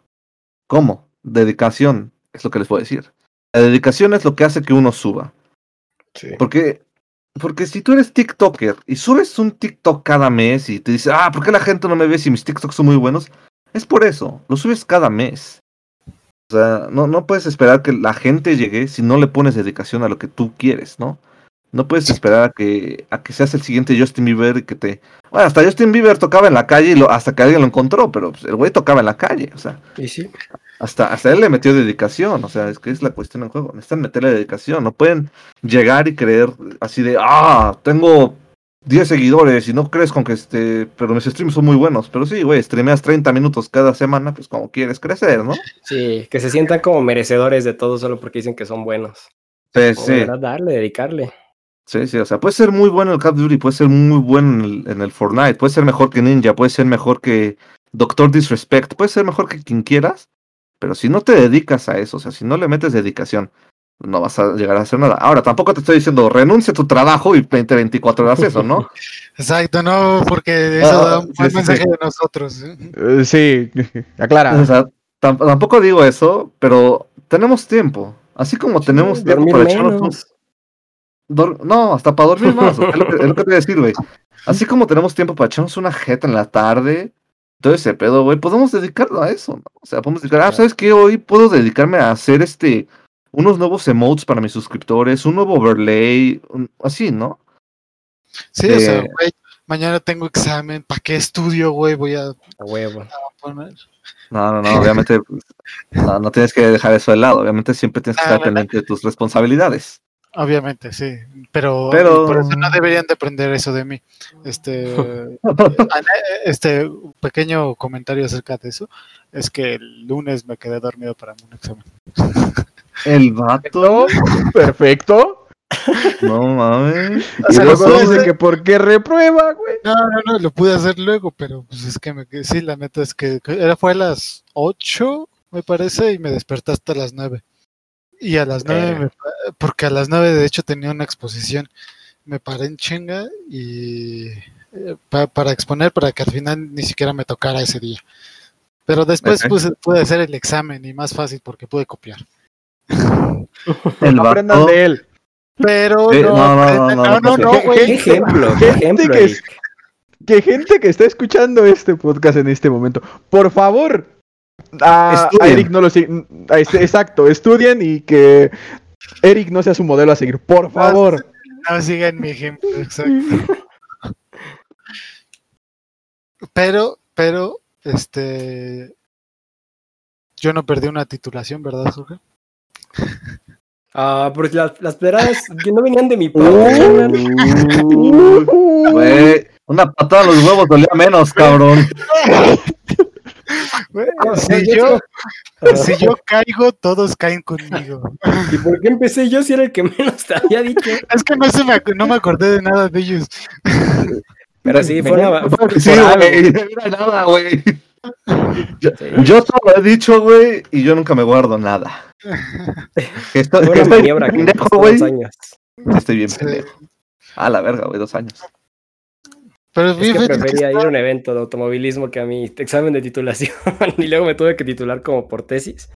¿Cómo? Dedicación, es lo que les puedo decir. La dedicación es lo que hace que uno suba. Sí. Porque, porque si tú eres TikToker y subes un TikTok cada mes y te dices, ah, ¿por qué la gente no me ve si mis TikToks son muy buenos? Es por eso, lo subes cada mes. O sea, no, no puedes esperar que la gente llegue si no le pones dedicación a lo que tú quieres, ¿no? No puedes esperar a que, a que seas el siguiente Justin Bieber y que te... Bueno, hasta Justin Bieber tocaba en la calle y lo, hasta que alguien lo encontró, pero pues, el güey tocaba en la calle, o sea, Y sí. hasta, hasta él le metió dedicación, o sea, es que es la cuestión en juego. Necesitan meterle dedicación, no pueden llegar y creer así de, ah, tengo 10 seguidores y no crees con que este, pero mis streams son muy buenos. Pero sí, güey, streameas 30 minutos cada semana, pues como quieres crecer, ¿no? Sí, que se sientan como merecedores de todo solo porque dicen que son buenos. Sí, sí, verdad, darle, dedicarle. sí, sí, o sea, puede ser muy bueno en el Call of Duty, puede ser muy bueno en el, en el Fortnite, puede ser mejor que Ninja, puede ser mejor que Doctor Disrespect, puede ser mejor que quien quieras, pero si no te dedicas a eso, o sea, si no le metes dedicación, no vas a llegar a hacer nada. Ahora, tampoco te estoy diciendo renuncia a tu trabajo y 20, 24 horas eso, ¿no? Exacto, no, porque eso Ah, da un buen sí, mensaje sí. de nosotros. ¿eh? Eh, sí, aclara. O sea, tam- tampoco digo eso, pero tenemos tiempo. Así como tenemos tiempo para echarnos no, hasta para dormir más. es, lo que, es lo que te voy a decir, güey. Así como tenemos tiempo para echarnos una jeta en la tarde, todo ese pedo, güey, podemos dedicarlo a eso, ¿no? O sea, podemos dedicar, ah, ¿sabes qué? Hoy puedo dedicarme a hacer este, unos nuevos emotes para mis suscriptores, un nuevo overlay, un- así, ¿no? Sí, o sea, güey, mañana tengo examen, ¿para qué estudio, güey? Voy a A huevo. poner. No, no, no, obviamente, no, no tienes que dejar eso de lado, obviamente siempre tienes que Ah, estar ¿verdad? pendiente de tus responsabilidades. Obviamente, sí, pero, Pero- por eso no deberían depender eso de mí. Este, este un pequeño comentario acerca de eso es que el lunes me quedé dormido para un examen. El vato, Perfecto. no mames. O sea, y lo luego dice que por qué reprueba, güey. No, no, no, lo pude hacer luego, pero pues es que me sí, la neta es que era fue a las 8, me parece, y me desperté hasta las 9. Y a las 9, Verga. me pa- porque a las 9 de hecho tenía una exposición, me paré en chinga y eh, pa- para exponer para que al final ni siquiera me tocara ese día. Pero después Ok. puse- pude hacer el examen y más fácil porque pude copiar. El Aprendan vato. de él. Pero Eh, no, no, no, no, no, no, no, no, no, ¿qué- güey. ¿Qué ejemplo? ¿Qué Gente ejemplo? que, es- que gente que está escuchando este podcast en este momento, por favor, a, a. Eric no lo siguen. Exacto, estudien y que Eric no sea su modelo a seguir, por favor. No sigan mi ejemplo, exacto. Pero, pero, este. Yo no perdí una titulación, ¿verdad, Jorge? Ah, porque las, las pedradas que no venían de mi Uh. Güey, una patada en los huevos dolía menos, cabrón. Si yo, si yo caigo, todos caen conmigo. ¿Y por qué empecé yo si era el que menos te había dicho? Es que no, se me, no me acordé de nada de ellos. Pero sí, fue una. fue Sí, por algo. güey, no era nada, güey. Yo, Sí. yo todo lo he dicho, güey, y yo nunca me guardo nada. Que estoy, que estoy maniobra que me pendejo, güey. dos años. Estoy bien Sí. pendejo. A la verga, güey, dos años. Pero Es que prefería ir a un evento de automovilismo que a mi examen de titulación. y luego me tuve que titular como por tesis.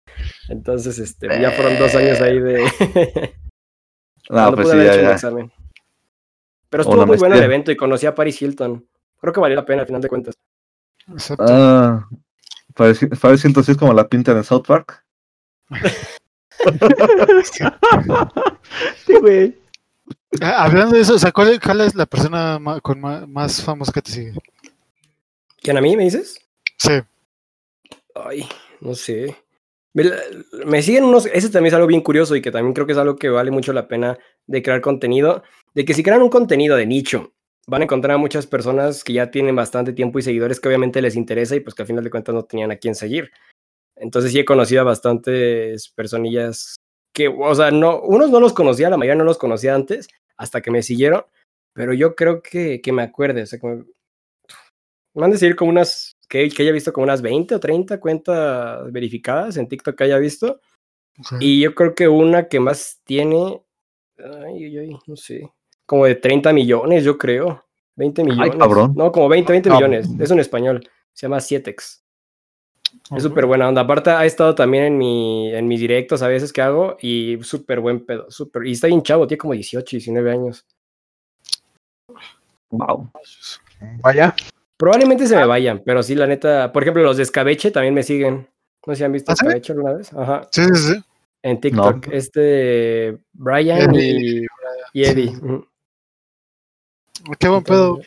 Entonces, este, ya fueron dos años ahí de. No, cuando pues pude sí, haber ya, ya. examen. Pero O estuvo una muy bueno el evento y conocí a Paris Hilton. Creo que valió la pena al final de cuentas. Exacto. Ah, Paris Paris Hilton sí es como la pinta en South Park. Sí, güey. Ah, Hablando de eso, o sea, ¿cuál, cuál es la persona ma- con más famosa que te sigue? ¿Quién a mí me dices? Sí. Ay, no sé. Me siguen unos. Ese también es algo bien curioso y que también creo que es algo que vale mucho la pena de crear contenido. De que si crean un contenido de nicho, van a encontrar a muchas personas que ya tienen bastante tiempo y seguidores que obviamente les interesa y pues que al final de cuentas no tenían a quién seguir. Entonces sí he conocido a bastantes personillas que, o sea, no, unos no los conocía, la mayoría no los conocía antes, hasta que me siguieron, pero yo creo que, que me acuerde, o sea, que me, me van a decir como unas, que, que haya visto como unas 20 o 30 cuentas verificadas en TikTok que haya visto, y yo creo que una que más tiene, ay, ay, ay, no sé, como de 30 millones, yo creo, 20 millones. cabrón. No, como 20, 20 Ah, millones, es un español, se llama Cietex. Es súper buena onda. Aparte, ha estado también en, mi, en mis directos a veces que hago y súper buen pedo. Súper. Y está bien chavo, tiene como 18, 19 años. Wow. Vaya. Probablemente se me vayan, pero sí, la neta. Por ejemplo, los de Escabeche también me siguen. No sé si han visto ¿Ah, sí? Escabeche alguna vez. Ajá. Sí, sí, sí. En TikTok. Este. Brian Eddie, y, y Eddie. sí. Qué buen pedo.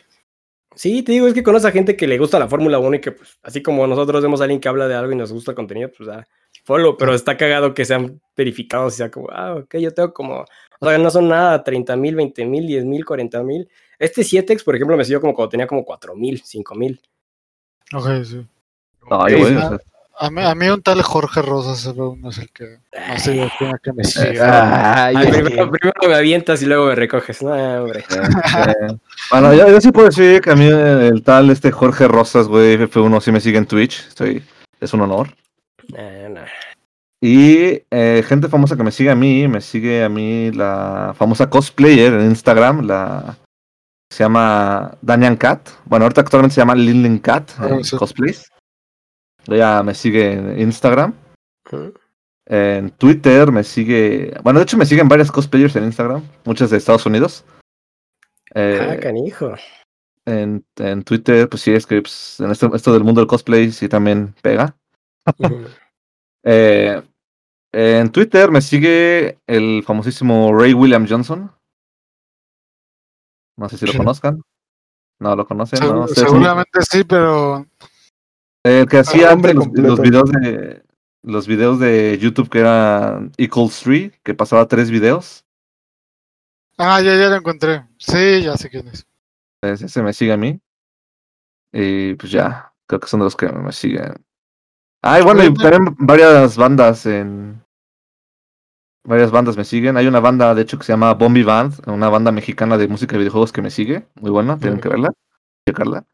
Sí, te digo, es que conoce a gente que le gusta la Fórmula 1 y que, pues, así como nosotros vemos a alguien que habla de algo y nos gusta el contenido, pues, da follow, pero está cagado que sean verificados y sea como, ah, ok, yo tengo como, o sea, no son nada, 30 mil, 20 mil, 10 mil, 40 mil. Este 7X, por ejemplo, me siguió como cuando tenía como 4 mil, 5 mil. Ok, sí. Ay, Sí, güey, sí. o sea, A mí, a mí un tal Jorge Rosas uno es el que más se tiene que me sigue. Ay, Ay, que- primero, primero me avientas y luego me recoges. No, hombre. eh, Bueno, yo, yo sí puedo decir que a mí el tal este Jorge Rosas, güey, F1 sí me sigue en Twitch. Estoy, es un honor. Nah, nah. Y eh, gente famosa que me sigue a mí, me sigue a mí la famosa cosplayer en Instagram, la se llama Danian Cat. Bueno, ahorita actualmente se llama Lindlin Cat Ah, sí. cosplays. Ella me sigue en Instagram. En Twitter me sigue. Bueno, de hecho me siguen varias cosplayers en Instagram, muchas de Estados Unidos. Eh, Ah, canijo. en, en Twitter, pues sí, es que pues, en esto, esto del mundo del cosplay sí también pega. Eh, en Twitter me sigue el famosísimo Ray William Johnson. No sé si lo conozcan. No lo conocen, seguramente sí, pero El que hacía nombre antes los, los videos de los videos de YouTube que eran Equals 3, que pasaba tres videos. Ah, ya, ya lo encontré. Sí, ya sé quién es. Ese ese me sigue a mí. Y pues ya, creo que son de los que me siguen. Ah, y bueno, y también varias bandas en. Varias bandas me siguen. Hay una banda, de hecho, que se llama Bombi Band, una banda mexicana de música y videojuegos que me sigue. Muy buena, tienen que verla, checarla.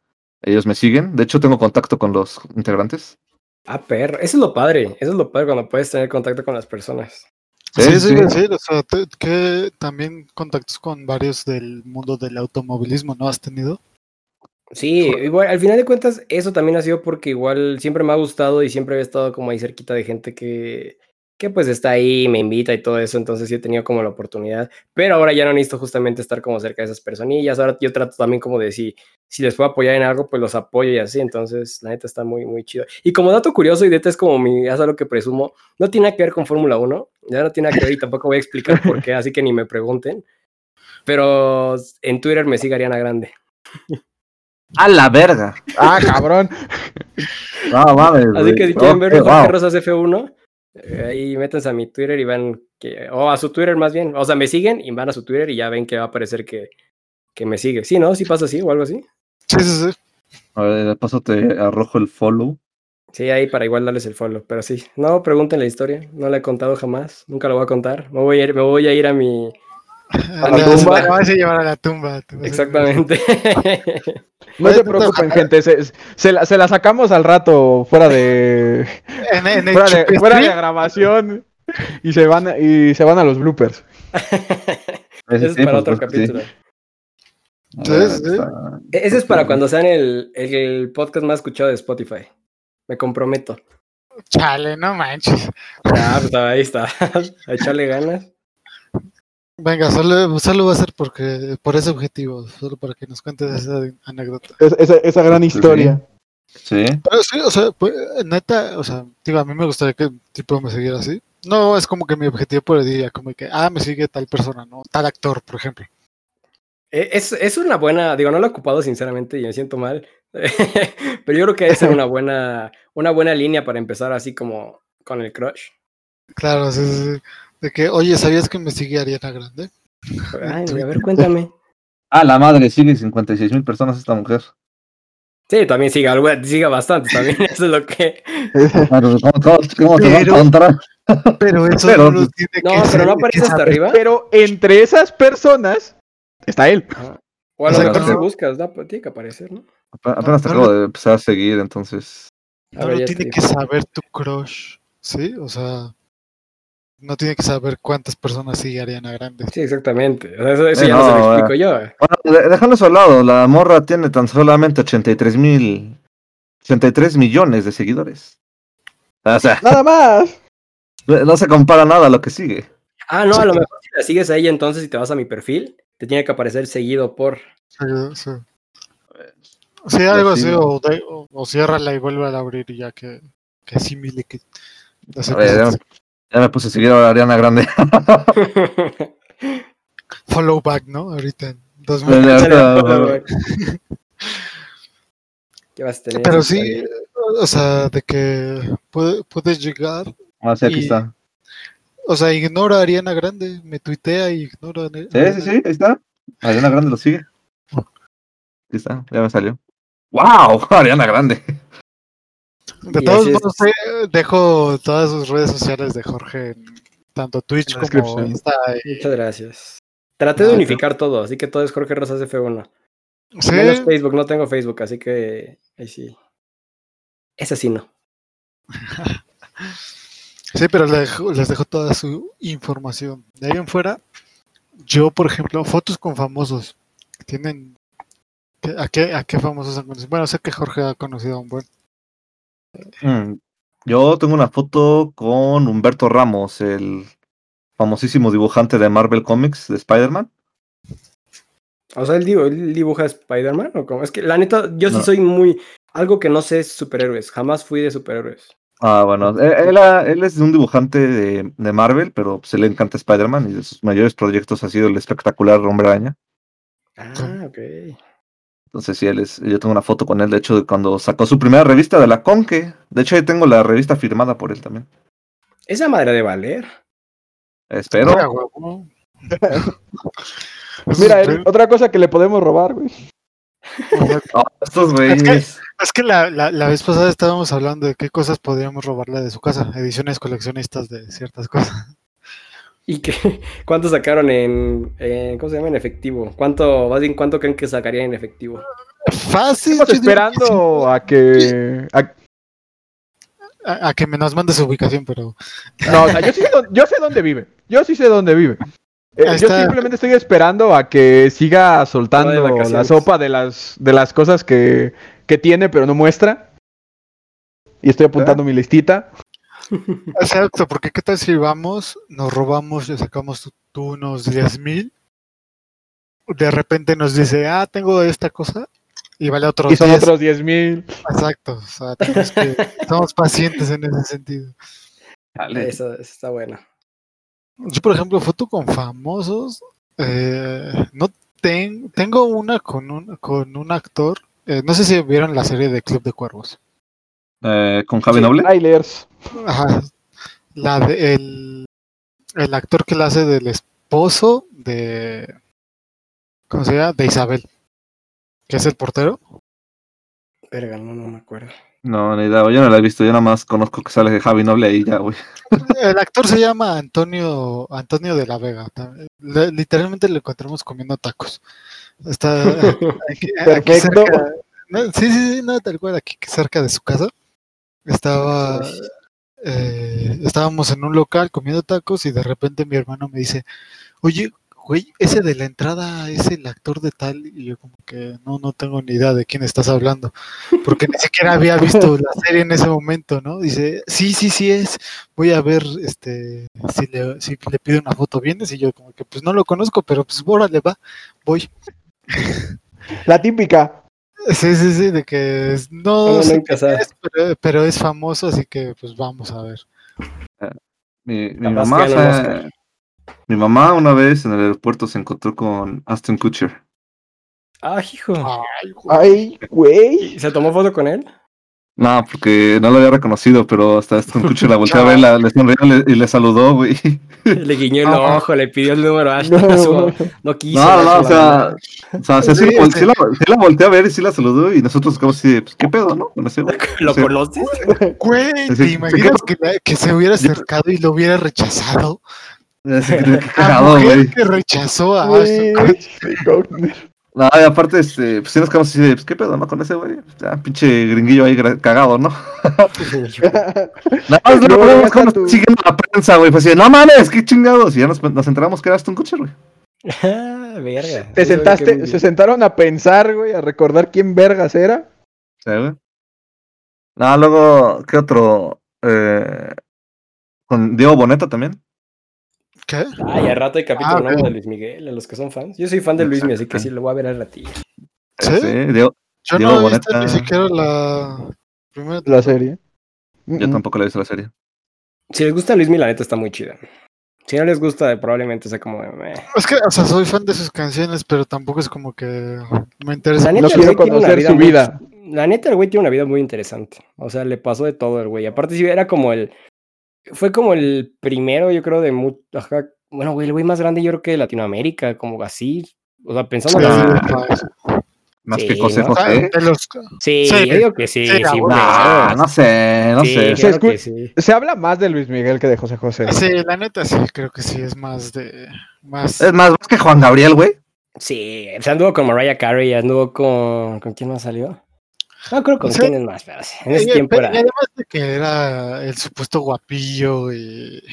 Ellos me siguen. De hecho, tengo contacto con los integrantes. Ah, perro. Eso es lo padre. Eso es lo padre cuando puedes tener contacto con las personas. Sí, sí, sí, o sea, te- que también contactos con varios del mundo del automovilismo, ¿no has tenido? Sí, igual, al final de cuentas, eso también ha sido porque igual siempre me ha gustado y siempre he estado como ahí cerquita de gente que, que pues está ahí, me invita y todo eso, entonces sí he tenido como la oportunidad, pero ahora ya no necesito justamente estar como cerca de esas personillas, ahora yo trato también como de si, si les puedo apoyar en algo, pues los apoyo y así, entonces la neta está muy, muy chido. Y como dato curioso, y neta es como mi, es algo que presumo, no tiene nada que ver con Fórmula 1, ya no tiene nada que ver y tampoco voy a explicar por qué, así que ni me pregunten, pero en Twitter me sigue Ariana Grande. ¡A la verga! Ah, cabrón. No mames. Así que si quieren ver Jorge wow. Rosas F1, eh, ahí métanse a mi Twitter y van que, o a su Twitter más bien, o sea, me siguen y van a su Twitter y ya ven que va a aparecer que, que me sigue. Sí, ¿no? Sí pasa así o algo así. Sí, sí, sí. A ver, de paso te arrojo el follow. Sí, ahí para igual darles el follow, pero sí. No, pregunten la historia, no la he contado jamás, nunca lo voy a contar. Me voy a ir, me voy a, ir a mi... A la la tumba. tumba. vas a llevar a la tumba. Exactamente. No se preocupen, te- gente. Se, se la, se la sacamos al rato fuera de, En, en el fuera de, fuera de Stream, grabación. Y se van a- y se van a los bloopers. Ese es para pues, otro pues, capítulo. Sí, E- Ese es para cuando sean el, el, el podcast más escuchado de Spotify. Me comprometo. Chale, no manches. Ah, pues ahí está. A echarle ganas. Venga, solo, solo va a ser porque por ese objetivo, solo para que nos cuentes esa anécdota. Es- esa, esa gran historia. Sí. Pero sí, o sea, pues, neta, o sea, digo, a mí me gustaría que tipo me siguiera así. No es como que mi objetivo por el día, como que, ah, me sigue tal persona, ¿no? Tal actor, por ejemplo. Eh, Es, es una buena, digo, no lo he ocupado sinceramente y me siento mal, pero yo creo que es una buena, una buena línea para empezar así como con el crush. Claro, sí, sí, sí. De que, oye, ¿sabías que me sigue Ariana Grande? Ay, a ver, cuéntame. Ah, la madre, sigue 56 mil personas esta mujer. Sí, también algo- siga bastante, también eso es lo que... ¿Cómo, cómo- te va a Pero- encontrar? Pero eso Pero, no pues, tiene No, que pero ser- no aparece hasta saber. arriba. Pero entre esas personas está él. Ajá. O a lo mejor si buscas, da- tiene que aparecer, ¿no? Ape- Apenas te no acabo de empezar a seguir, entonces. A No ver, tiene que saber tu crush, ¿sí? O sea, no tiene que saber cuántas personas sigue Ariana Grande. Sí, exactamente. O sea, eso eso Eh, ya no, se lo no, explico yo. Bueno, dejando eso al lado, la morra tiene tan solamente 83 mil. 83 millones de seguidores. O sea, Nada más. no se compara nada a lo que sigue. Ah, no, Sí, a lo mejor si la sigues a ella entonces y te vas a mi perfil, te tiene que aparecer seguido por... Sí, sí. Sí, algo así, o, de- o, o ciérrala y vuelve a abrir y ya que, que asimile que... A ver, ya, me puse a seguir a Ariana Grande. Follow back, ¿no? Ahorita en dos ¿Qué vas a tener? Pero sí, o sea, de que puede- puedes llegar, Ah, sí, aquí Y- está. o sea, ignora a Ariana Grande, me tuitea y ignora a Sí, sí, sí, ahí está. Ariana Grande lo sigue. Aquí está, ya me salió. ¡Wow! Ariana Grande. De Y todos modos, dejo todas sus redes sociales de Jorge en tanto Twitch En como. Insta. y- Muchas gracias. Traté de unificar todo, así que todo es Jorge Rosas F1. Sí, Menos Facebook, no tengo Facebook, así que ahí sí. Ese sí no. sí, pero les dejo, les dejo toda su información. De ahí en fuera, yo, por ejemplo, fotos con famosos. ¿Tienen ¿qué- ¿A qué, a qué famosos han conocido? Bueno, sé que Jorge ha conocido a un buen. Mm, Yo tengo una foto con Humberto Ramos, el famosísimo dibujante de Marvel Comics de Spider-Man. O sea, él, él dibuja Spider-Man o cómo? Es que la neta, yo sí No. soy muy. Algo que no sé es superhéroes. Jamás fui de superhéroes. Ah, bueno, él, él, ah, él es un dibujante de, de Marvel, pero se le encanta Spider-Man y de sus mayores proyectos ha sido el espectacular Hombre Araña. Ah, ok. Entonces sí, él es, yo tengo una foto con él, de hecho, de cuando sacó su primera revista de la Conque. De hecho, ahí tengo la revista firmada por él también. Esa madre de valer. Espero. Mira, huevo. Mira, Es- otra cosa que le podemos robar, güey. Oh, estos güeyes. Es que la, la, la vez pasada estábamos hablando de qué cosas podríamos robarle de su casa, ediciones coleccionistas de ciertas cosas. ¿Y qué? ¿Cuánto sacaron en, en- ¿Cómo se llama? En efectivo. ¿Cuánto, más bien, cuánto creen que sacarían en efectivo? Fácil. Estamos esperando a que. a- sí, a, a que me nos mande su ubicación, pero No, o sea, yo, sí sé dónde, yo sé dónde vive. Yo sí sé dónde vive. Eh, yo simplemente estoy esperando a que siga soltando la sopa de las, de las cosas que, que tiene, pero no muestra. Y estoy apuntando mi listita. Exacto, porque qué tal si vamos, nos robamos, le sacamos tú, tú unos 10 mil, de repente nos dice, ah, tengo esta cosa, y vale otros Y son 10. otros 10 mil. Exacto, o sea, tenemos que- somos pacientes en ese sentido. Dale. Esa, esa está buena. Yo, por ejemplo, foto con famosos. eh, no ten- tengo una con un, con un actor. eh, no sé si vieron la serie de Club de Cuervos. Eh, con Javi Sí. Noble. Trailers. Ajá. La de el, el actor que la hace del esposo de. ¿Cómo se llama? De Isabel. Que es el portero. Verga, no, no me acuerdo. No, ni idea, yo no la he visto, yo nada más conozco que sale de Javi Noble ahí ya, güey. El actor se llama Antonio Antonio de la Vega. Le- literalmente lo encontramos comiendo tacos. Está aquí, aquí Perfecto. cerca- no, sí, sí, sí, no, tal cual, aquí cerca de su casa. Estaba, eh, estábamos en un local comiendo tacos y de repente mi hermano me dice, oye, güey, ese de la entrada es el actor de tal y yo como que no, no tengo ni idea de quién estás hablando, porque ni siquiera había visto la serie en ese momento, ¿no? Dice, sí, sí, sí es, voy a ver, este, si le, si le pido una foto, ¿vienes? Y yo como que pues no lo conozco, pero pues órale, va, voy. La típica. Sí, sí, sí, de que es- no, ¿Cómo no sé es, pero, pero es famoso, así que pues vamos a ver. Mi, mi mamá, Oscar. mi mamá una vez en el aeropuerto se encontró con Aston Kutcher. Ah, hijo. Ay, güey. Ay, güey. ¿Y ¿Se tomó foto con él? No, porque no lo había reconocido, pero hasta Kutcher la volteó a ver, la- le sonrió le- y le saludó, güey. Le guiñó el Ah. ojo, le pidió el número a Ashton. a su- No. No quiso. No, no, o sea, o sea, sí, sí Sí, la, vol- sí. sí la, sí la volteé a ver y sí la saludó y nosotros como así, de, pues, ¿qué pedo, no? ¿Lo conoces? Güey, ¿te imaginas que, se hubiera acercado y lo hubiera rechazado? Así que, qué cagado, güey. que rechazó a. No, y aparte, este, pues sí nos quedamos así de, pues, ¿qué pedo, no? Con ese güey. Ya, pinche gringuillo ahí cagado, ¿no? Nada más No, vemos cómo tu- siguiendo la prensa, güey. Fue así, de, no mames, qué chingados. Y ya nos, nos enteramos que era Aston Kutcher, güey. Ah, verga. Te sentaste, se sentaron a pensar, güey, a recordar quién vergas era. Sí, güey. No, luego, ¿qué otro? Eh, con Diego Boneta también. ¿Qué? Ah, y al rato hay capítulo Ah, nuevo de Luis Miguel, a los que son fans. Yo soy fan de Luis Miguel, así que sí, lo voy a ver al ratillo. ¿Sí? Sí, Diego, Yo Diego no he visto Boneta. ni siquiera la primera. La serie. yo tampoco le he visto la serie. Si les gusta Luis Miguel, la neta está muy chida. Si no les gusta, probablemente sea como... meh. Es que, o sea, soy fan de sus canciones, pero tampoco es como que me interesa. La No neta, mucho. el quiero güey tiene una conocer vida su muy- vida. La neta, el güey tiene una vida muy interesante. O sea, le pasó de todo el güey. Aparte, sí, era como el... Fue como el primero, yo creo, de... mu- Ajá, bueno, güey, el güey más grande yo creo que de Latinoamérica, como así. O sea, pensando Sí, así. Más Sí, que José José. de los- Sí, Sí. yo digo que sí, Sí, no sé, no Sí, sé. Se claro escu- que sí. Se habla más de Luis Miguel que de José José. Sí, la neta sí, creo que sí, es más de. Más. Es más, más que Juan Gabriel, güey. Sí, o sea, anduvo con Mariah Carey, anduvo con... ¿Con quién más salió? No creo con Sí. quién es más, pero sí, en ese Y- tiempo era... y además de que era el supuesto guapillo y.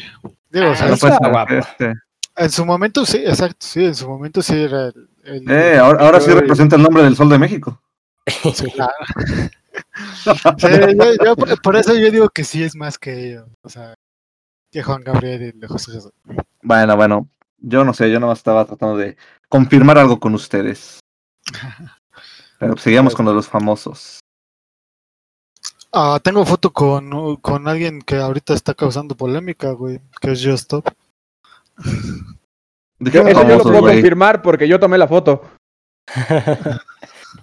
Digo, o Ah, sea, no estaba guapo. este. en su momento sí, exacto, sí, en su momento sí era el. el- Eh, ahora, ahora sí representa el nombre del Sol de México. Claro. Sí, yo- yo por, por eso yo digo que sí es más que ellos, o sea, que Juan Gabriel y el de José José. Bueno, bueno, yo no sé, yo nomás estaba tratando de confirmar algo con ustedes. Pero seguíamos con lo de los famosos. Ah, tengo foto con, con alguien que ahorita está causando polémica, güey, que es Just Stop. ¿De Yo- qué eso yo lo puedo confirmar porque yo tomé la foto.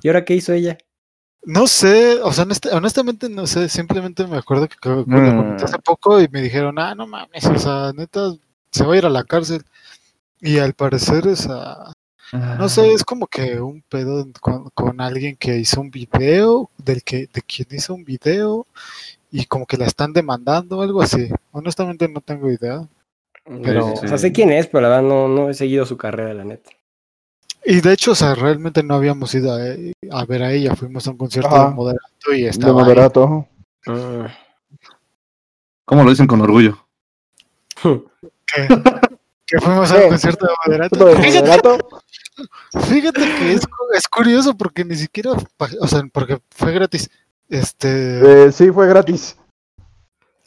¿Y ahora qué hizo ella? No sé, o sea, honest- honestamente no sé, simplemente me acuerdo que, que Mm. comenté hace poco y me dijeron, ah, no mames, o sea, neta, se va a ir a la cárcel. Y al parecer, esa, no sé, es como que un pedo con, con alguien que hizo un video, del que, de quien hizo un video, y como que la están demandando o algo así. Honestamente no tengo idea. Pero- o sea, sé quién es, pero la verdad no, no he seguido su carrera, la neta. Y de hecho, o sea, realmente no habíamos ido a, a ver a ella, fuimos a un concierto Ajá. de moderato y De estaba ahí. moderato. Ah. ¿Cómo lo dicen con orgullo? que, que fuimos a un ¿Qué? concierto de moderato. Fíjate, que es, cu- es curioso porque ni siquiera, o sea, porque fue gratis. Este, Eh, sí, fue gratis.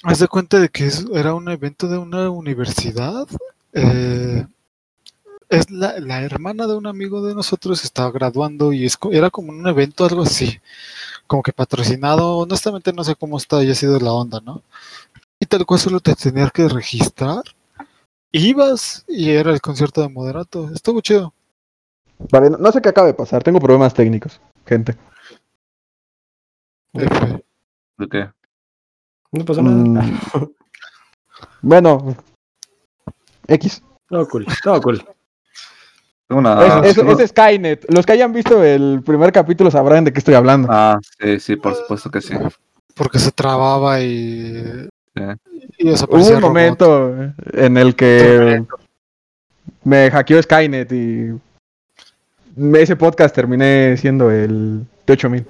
haz de cuenta de que es- era un evento de una universidad. eh, es la, la hermana de un amigo de nosotros estaba graduando y es, era como un evento, algo así, como que patrocinado. Honestamente no sé cómo está haya sido la onda, ¿no? Y tal cual solo te tenías que registrar. Ibas y era el concierto de moderato. Estuvo chido. Vale, no, no sé qué acaba de pasar. Tengo problemas técnicos, gente. ¿De qué? No pasó nada. Mm. Bueno. X. Todo cool, todo cool. Tengo una... es, es- es Skynet. Los que hayan visto el primer capítulo sabrán de qué estoy hablando. Ah, sí, sí, por supuesto que sí. Porque se trababa y. Y Hubo un momento en el que me hackeó Skynet y ese podcast terminé siendo el T8000.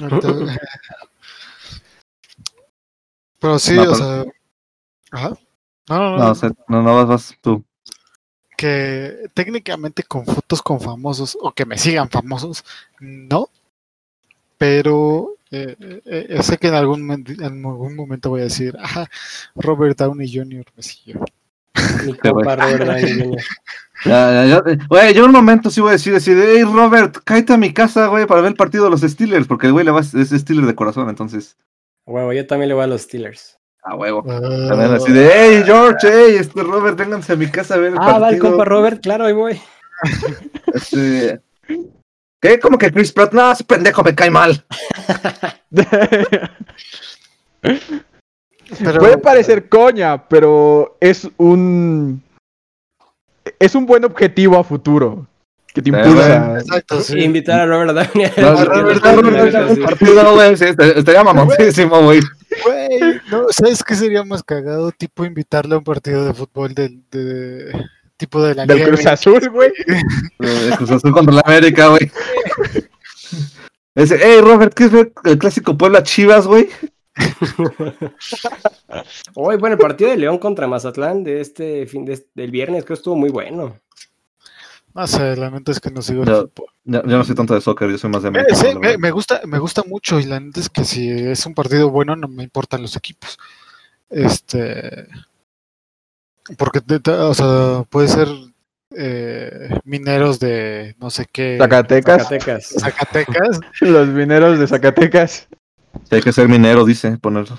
Ahorita- Pero sí, No, o pero- sea. Ajá. No, no, no. No, o sea, no, no vas, vas tú. que técnicamente con fotos con famosos o que me sigan famosos, no. Pero eh, eh, eh, sé que en algún, en algún momento voy a decir, ajá, Robert Downey Jr. me siguió. Mi compa Robert Downey Jr. Ya, ya, ya. Güey, yo en un momento sí voy a decir, decir, hey Robert, cállate a mi casa, güey, para ver el partido de los Steelers, porque el güey le va, es Steeler de corazón, entonces, Huevo, yo también le voy a los Steelers. a huevo. Ah, También así de, hey George, hey, este Robert, vénganse a mi casa a ver el Ah, va el partido. compa Robert, claro, ahí voy. Este, ¿Qué? ¿Cómo que Chris Pratt? No, ese pendejo me cae mal. pero- Puede parecer coña, pero es un. Es un buen objetivo a futuro. Que te Eh, impulsa. Exacto, sí. Invitar a Robert Downey. a- No, a Robert Downey partido, güey, este- estaría mamoncísimo, güey. Güey, no, ¿sabes qué sería más cagado? Tipo invitarle a un partido de fútbol del de, tipo de la Del Cruz. Azul, güey. Eh, Cruz Azul contra la América, güey. Ese, hey Robert, ¿qué es el clásico Puebla Chivas, güey? Hoy, bueno, el partido de León contra Mazatlán de este fin de, del viernes creo que estuvo muy bueno. No sé, la neta es que no sigo el fútbol. Yo, yo no soy tanto de soccer, yo soy más de Eh, América. sí, me, me gusta, me gusta mucho y la neta es que si es un partido bueno no me importan los equipos. Este, porque o sea, puede ser eh, mineros de no sé qué, Zacatecas. Zacatecas. Zacatecas Los mineros de Zacatecas. Sí, hay que ser minero, dice, ponerlo.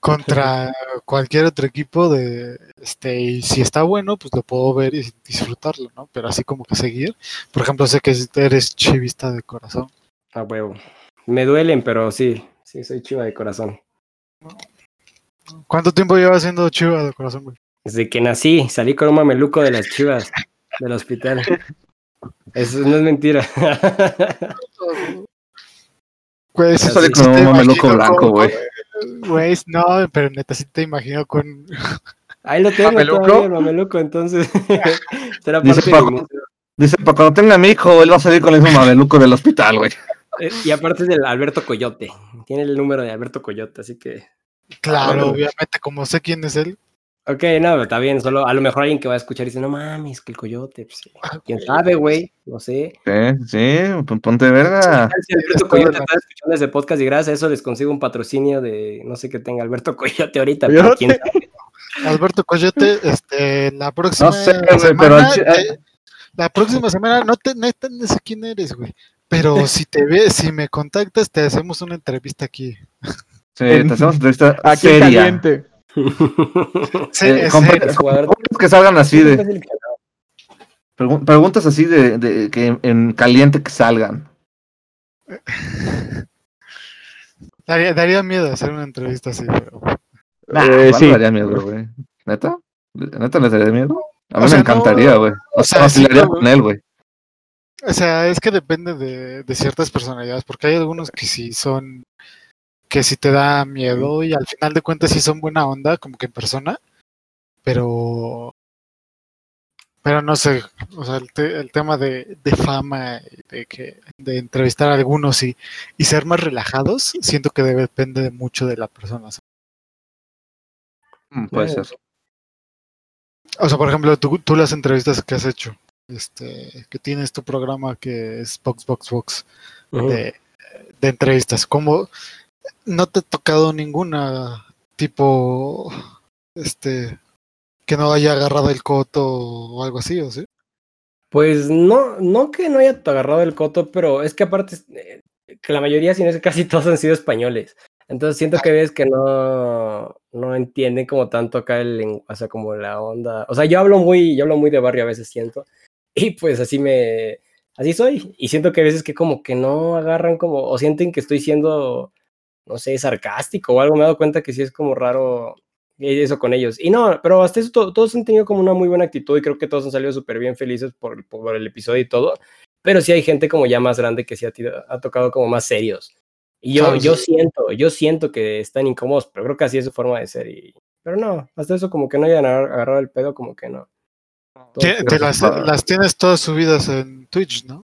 contra cualquier otro equipo de este y si está bueno pues lo puedo ver y disfrutarlo, ¿no? Pero así como que seguir, por ejemplo sé que eres chivista de corazón. A huevo. Me duelen, pero sí, sí, soy chiva de corazón. ¿Cuánto tiempo llevas siendo chiva de corazón, güey? Desde que nací, salí con un mameluco de las chivas del hospital. Eso no es mentira. Güey, salí sí con un mameluco blanco, güey. Güey, no, pero neta sí te imagino con Ahí lo tengo ¿Mameluco? todavía, el mameluco, entonces será Dice de museo. Dice, para cuando tenga a mi hijo, él va a salir con el mismo mameluco del hospital, güey. Eh, Y aparte es del Alberto Coyote. Tiene el número de Alberto Coyote, así que. Claro, obviamente, como sé quién es él. Ok, no, está bien. Solo a lo mejor alguien que va a escuchar y dice, no mames, que el Coyote. Pues, Quién sabe, güey. No sé. Sí, sí, pon- ponte verga. Si Alberto Coyote está escuchando ese podcast y gracias a eso les consigo un patrocinio de no sé qué tenga Alberto Coyote ahorita. Coyote. Pero quién sabe. Alberto Coyote, este, la próxima No sé, semana, eh, la próxima semana, no te, no sé quién eres, güey. Pero si te ves, si me contactas, te hacemos una entrevista aquí. Sí, te hacemos entrevista Aquí en seria. caliente. Sí, Eh, jugador- Preguntas que salgan así de. Pregun- Preguntas así de, de que en caliente que salgan. Daría, daría miedo hacer una entrevista así, pero. Nah, Eh, igual sí. me daría miedo, güey. ¿Neta? ¿Neta les daría miedo? A mí O sea, me encantaría, no, güey. O o sea, sea, sí, con él, güey. O sea, es que depende de, de ciertas personalidades, porque hay algunos que sí son, que sí te da miedo y al final de cuentas sí son buena onda, como que en persona, pero, pero no sé, o sea, el, te- el tema de, de fama, y de que, de entrevistar a algunos y, y ser más relajados, siento que depende de mucho de la persona. Mm, Puede ser. O sea, por ejemplo, tú, tú las entrevistas que has hecho, este, que tienes tu programa que es Box Box Box. De, de entrevistas. ¿Cómo no te ha tocado ninguna tipo este que no haya agarrado el coto o algo así, o sí? Pues no, no que no haya agarrado el coto, pero es que aparte eh, que la mayoría, si no es que casi todos han sido españoles. Entonces siento que ves que no, no entienden como tanto acá el o sea, como la onda. O sea, yo hablo muy, yo hablo muy de barrio a veces siento. Y pues así me, así soy. Y siento que a veces que como que no agarran como, o sienten que estoy siendo, no sé, sarcástico o algo. Me he dado cuenta que sí es como raro eso con ellos. Y no, pero hasta eso to- todos han tenido como una muy buena actitud y creo que todos han salido súper bien felices por, por el episodio y todo. Pero sí hay gente como ya más grande que sí ha, tocado como más serios. Y yo, yo siento, yo siento que están incómodos, pero creo que así es su forma de ser. Y, pero no, hasta eso como que no hayan agar- agarrado el pedo, como que no. Te las, las tienes todas subidas en Twitch, ¿no?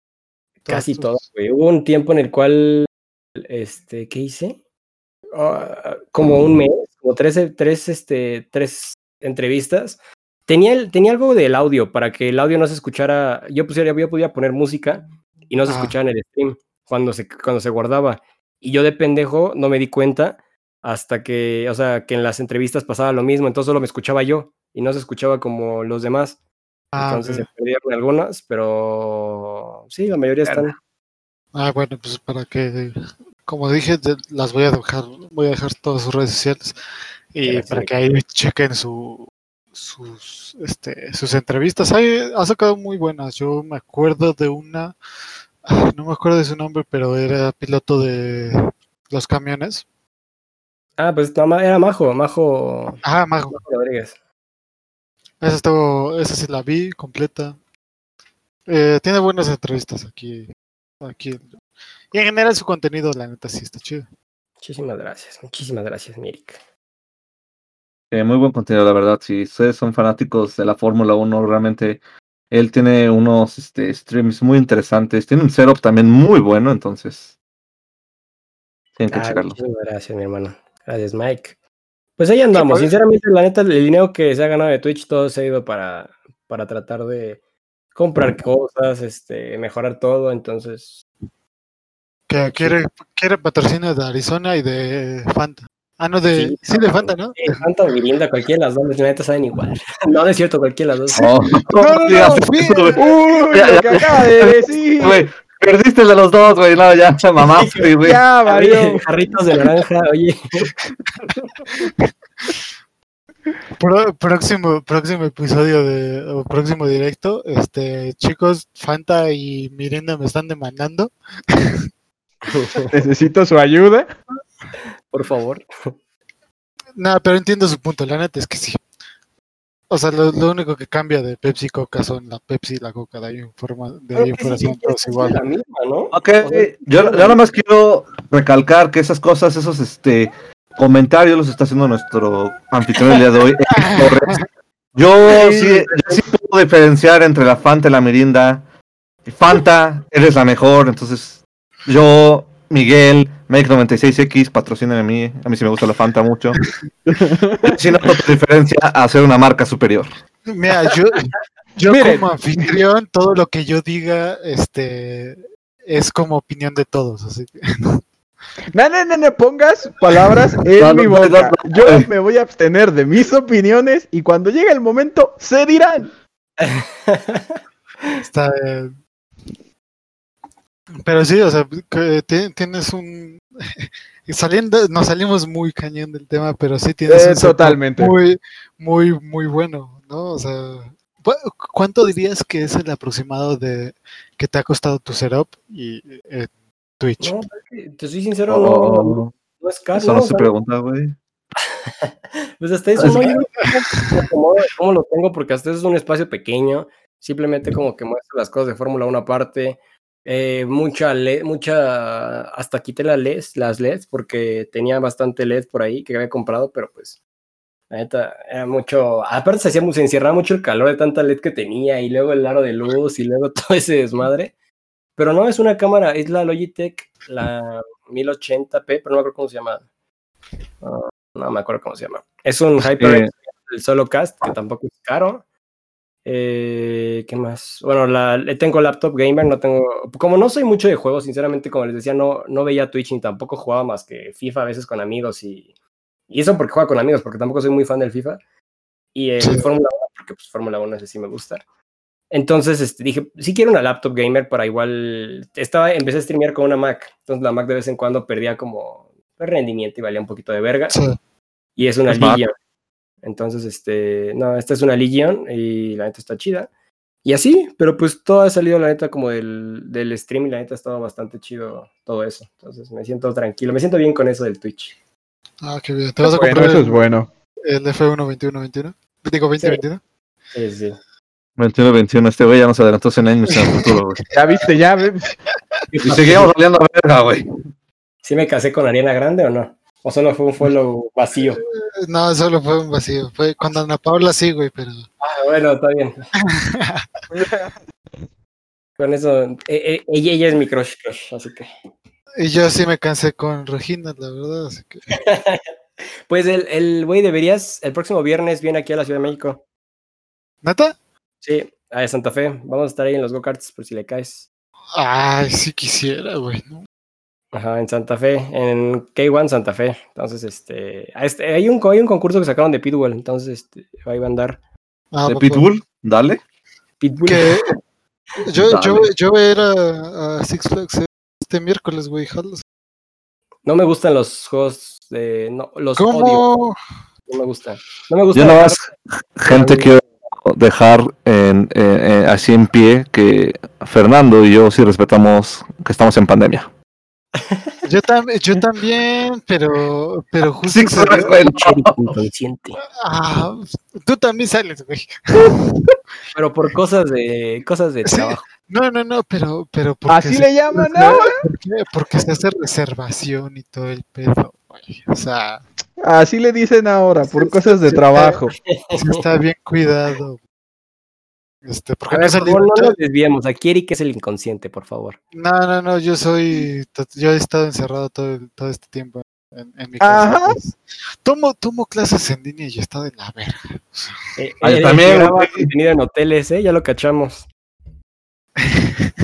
Casi Todas güey. Hubo un tiempo en el cual, este, ¿qué hice? Ah, como un mes, como tres, tres, este, tres entrevistas. Tenía, el- tenía algo del audio para que el audio no se escuchara. Yo, pusiera, yo podía poner música y no se escuchaba en el stream cuando se, cuando se guardaba. Y yo de pendejo no me di cuenta hasta que, o sea, que en las entrevistas pasaba lo mismo, entonces solo me escuchaba yo. y no se escuchaba como los demás. Ah, Entonces ok. se perdieron algunas, pero sí, la mayoría están. Ah, bueno, pues para que, como dije, las voy a dejar, voy a dejar todas sus redes sociales y Gracias. para que ahí chequen su, sus, este, sus entrevistas. Hay, ha sacado muy buenas. Yo me acuerdo de una, no me acuerdo de su nombre, pero era piloto de los camiones. Ah, pues era Majo, Majo, Mago. Majo Rodríguez. Esa estuvo, esa sí la vi completa. Eh, tiene buenas entrevistas aquí, aquí. Y en general su contenido, la neta, sí está chido. Muchísimas gracias, muchísimas gracias, Mirik. Eh, muy buen contenido, la verdad. Si ustedes son fanáticos de la Fórmula 1, realmente él tiene unos este, streams muy interesantes. Tiene un setup también muy bueno, entonces tienen que Ah, checarlo. muchísimas gracias, mi hermano. Gracias, Mike. Pues ahí andamos. Sinceramente, la neta, el dinero que se ha ganado de Twitch, todo se ha ido para, para tratar de comprar cosas, este, mejorar todo. Entonces, Que quiere, quiere patrocinio de Arizona y de Fanta. Ah, no, de. Sí, Sí, de Fanta, ¿no? eh, Fanta o Mirinda, cualquiera de las dos, la neta saben igual. No, no es cierto, cualquiera de las dos. No, No, no, no. Uy, lo que acaba de decir. Güey, perdiste de los dos, güey. No, ya, ya mamaste, güey. Ya, Oye, Mario. jarritos de naranja, oye. Pro- próximo, próximo episodio de. O próximo directo. Este, chicos, Fanta y Mirinda me están demandando. Necesito su ayuda. Por favor. Nada, pero entiendo su punto. La neta es que sí. O sea, lo, lo único que cambia de Pepsi y Coca son la Pepsi y la Coca. De ahí en forma, de ahí fuera son todos igual. la misma, ¿no? Ok, yo, yo nada más quiero recalcar que esas cosas, esos este comentarios los está haciendo nuestro anfitrión el día de hoy. Torres. Yo sí, yo sí puedo diferenciar entre la Fanta y la Mirinda. Fanta, eres la mejor, entonces yo, Miguel, Make96X, patrocinen a mí, a mí sí me gusta la Fanta mucho. Si no diferencia a ser una marca superior. Mira, yo, yo Miren. como anfitrión, todo lo que yo diga, este, es como opinión de todos. Así que, No, no, no, no pongas palabras en No, mi no, boca. no, no. Yo me voy a abstener de mis opiniones y cuando llegue el momento se dirán. está, eh, pero sí, o sea, tienes un, saliendo, nos salimos muy cañón del tema, pero sí tienes Eh, un totalmente. muy, muy, muy bueno, ¿no? O sea, ¿cu- ¿cuánto dirías que es el aproximado de que te ha costado tu setup y eh, Twitch? No, te soy sincero, no, Oh, no es caro. eso no se pregunta, güey. Pues hasta eso no, yo de cómo lo tengo, porque hasta eso es un espacio pequeño. Simplemente como que muestro las cosas de Fórmula 1 aparte. Eh, mucha LED, mucha. Hasta quité las LEDs, las LEDs, porque tenía bastante LED por ahí que había comprado, pero pues. La neta, era mucho. Aparte, se, hacía, se encierraba mucho el calor de tanta LED que tenía, y luego el aro de luz, y luego todo ese desmadre. Pero no es una cámara, es la Logitech, la 1080p, pero no me acuerdo cómo se llama. Ah, no me acuerdo cómo se llama. Es un HyperX Eh, el solo cast, que tampoco es caro. Eh, ¿Qué más? Bueno, la, tengo laptop gamer, no tengo. Como no soy mucho de juegos, sinceramente, como les decía, no, no veía Twitch ni tampoco jugaba más que FIFA a veces con amigos y. Y eso porque juego con amigos, porque tampoco soy muy fan del FIFA. Y el Sí. Fórmula 1, porque pues Fórmula 1 ese sí me gusta. Entonces este, dije, sí quiero una laptop gamer para igual. Estaba, empecé a streamear con una Mac. Entonces la Mac de vez en cuando perdía como rendimiento y valía un poquito de verga Sí. y es una Es Mac. Legion. Entonces, este, no, esta es una Legion y la neta está chida. Y así, pero pues todo ha salido la neta como del, del stream y la neta ha estado bastante chido todo eso. Entonces me siento tranquilo, me siento bien con eso del Twitch. Ah, qué bien. ¿Te vas a Bueno, comprar eso es el, bueno. el F1 21-21? Digo 2021. Sí, sí. 21, 21, este güey ya nos adelantó 100 años en el futuro, güey. Ya viste, ya. ve- Y seguimos saliendo a verga, güey. ¿Sí me casé con Ariana Grande o no? ¿O solo fue un follow vacío? No, solo fue un vacío. Fue cuando Ana Paula sí, güey, pero. Ah, bueno, está bien. Con eso, eh, eh, ella, ella es mi crush, crush, así que. Y yo sí me cansé con Regina, la verdad. Así que. Pues el, el güey deberías, el próximo viernes viene aquí a la Ciudad de México. ¿Neta? Sí, a Santa Fe. Vamos a estar ahí en los go-karts por si le caes. Ay, sí quisiera, güey. ¿no? Ajá, en Santa Fe, en K1 Santa Fe. Entonces, este, este- hay, un, hay un concurso que sacaron de Pitbull, entonces este, ahí va a andar Ah, de Pitbull, dale. Pitbull. Que yo, yo, Dale. yo voy a ir a, a Six Flags este miércoles, güey. jalas. No me gustan los juegos de. No, los odio. ¿Cómo? No me gustan. No me gusta. Yo nada más, gente, quiero dejar en, en- en- así en pie que Fernando y yo sí respetamos que estamos en pandemia. Yo, tam- yo también, pero, pero justo. No. inconsciente. Ah, tú también sales, güey. Pero por cosas de cosas de Sí. trabajo. No, no, no, pero, pero porque Así se- le llaman ¿Por ahora. qué? Porque se hace reservación y todo el pedo, güey. O sea, Así le dicen ahora, por cosas de Sí, trabajo. sí está bien cuidado. Este, porque A no ver, favor, no nos desviemos. Aquí Eric es el inconsciente, por favor. No, no, no, yo soy, yo he estado encerrado todo, el- todo este tiempo en, en mi casa. Ajá. pues. Tomo, tomo clases en línea y he estado de la verga. Eh, Ah, yo Eric también, en hoteles, ¿eh? Ya lo cachamos.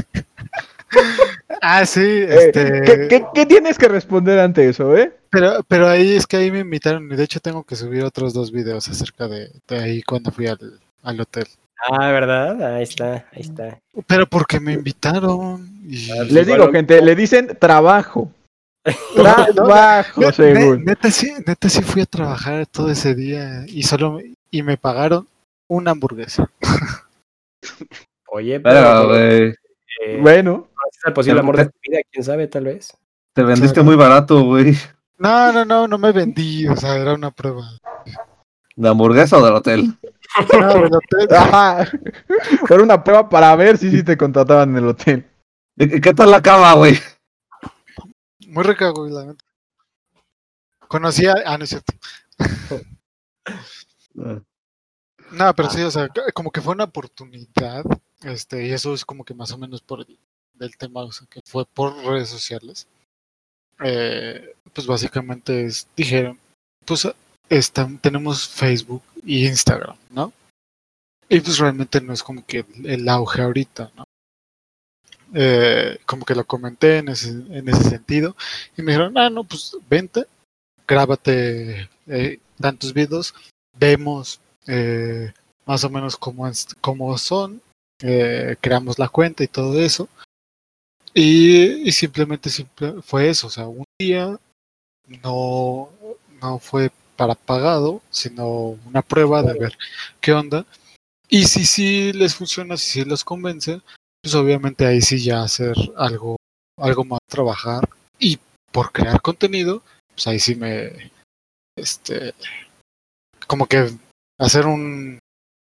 Ah, sí, Eh, este, ¿qué, qué, qué tienes que responder ante eso, eh? Pero, pero ahí es que ahí me invitaron y de hecho tengo que subir otros dos videos acerca de, de ahí cuando fui al, al hotel. Ah, ¿verdad? Ahí está, ahí está. Pero porque me invitaron y... Ah, Les digo, gente, le dicen trabajo. Trabajo, según. Neta sí, neta sí fui a trabajar todo ese día y solo y me pagaron una hamburguesa. Oye, Pero, pero. güey, eh, Bueno, es el posible amor de tu vida, quién sabe, tal vez. te vendiste Claro. muy barato, güey. No, no, no, no me vendí, o sea, era una prueba. ¿De hamburguesa o del hotel? No, del hotel. ajá. Era una prueba para ver si sí te contrataban en el hotel. ¿Y ¿Qué tal la cama, güey? Muy rica, güey, la neta. Conocí a... Ah, no es cierto. No, pero sí, o sea, como que fue una oportunidad, este, y eso es como que más o menos por el del tema, o sea, que fue por redes sociales. Eh, pues básicamente es, dijeron, pues están, tenemos Facebook y Instagram, ¿no? Y pues realmente no es como que el, auge ahorita, ¿no? Eh, como que lo comenté en ese, en ese sentido, y me dijeron, ah, no, pues vente, grábate eh, tantos videos, vemos eh, más o menos cómo, es- cómo son, eh, creamos la cuenta y todo eso. Y, y simplemente simple- fue eso, o sea, un día no, no fue para pagado, sino una prueba de ver qué onda. Y si sí les funciona, si sí los convence, pues obviamente ahí sí ya hacer algo, algo más trabajar. Y por crear contenido, pues ahí sí me, este, como que hacer un,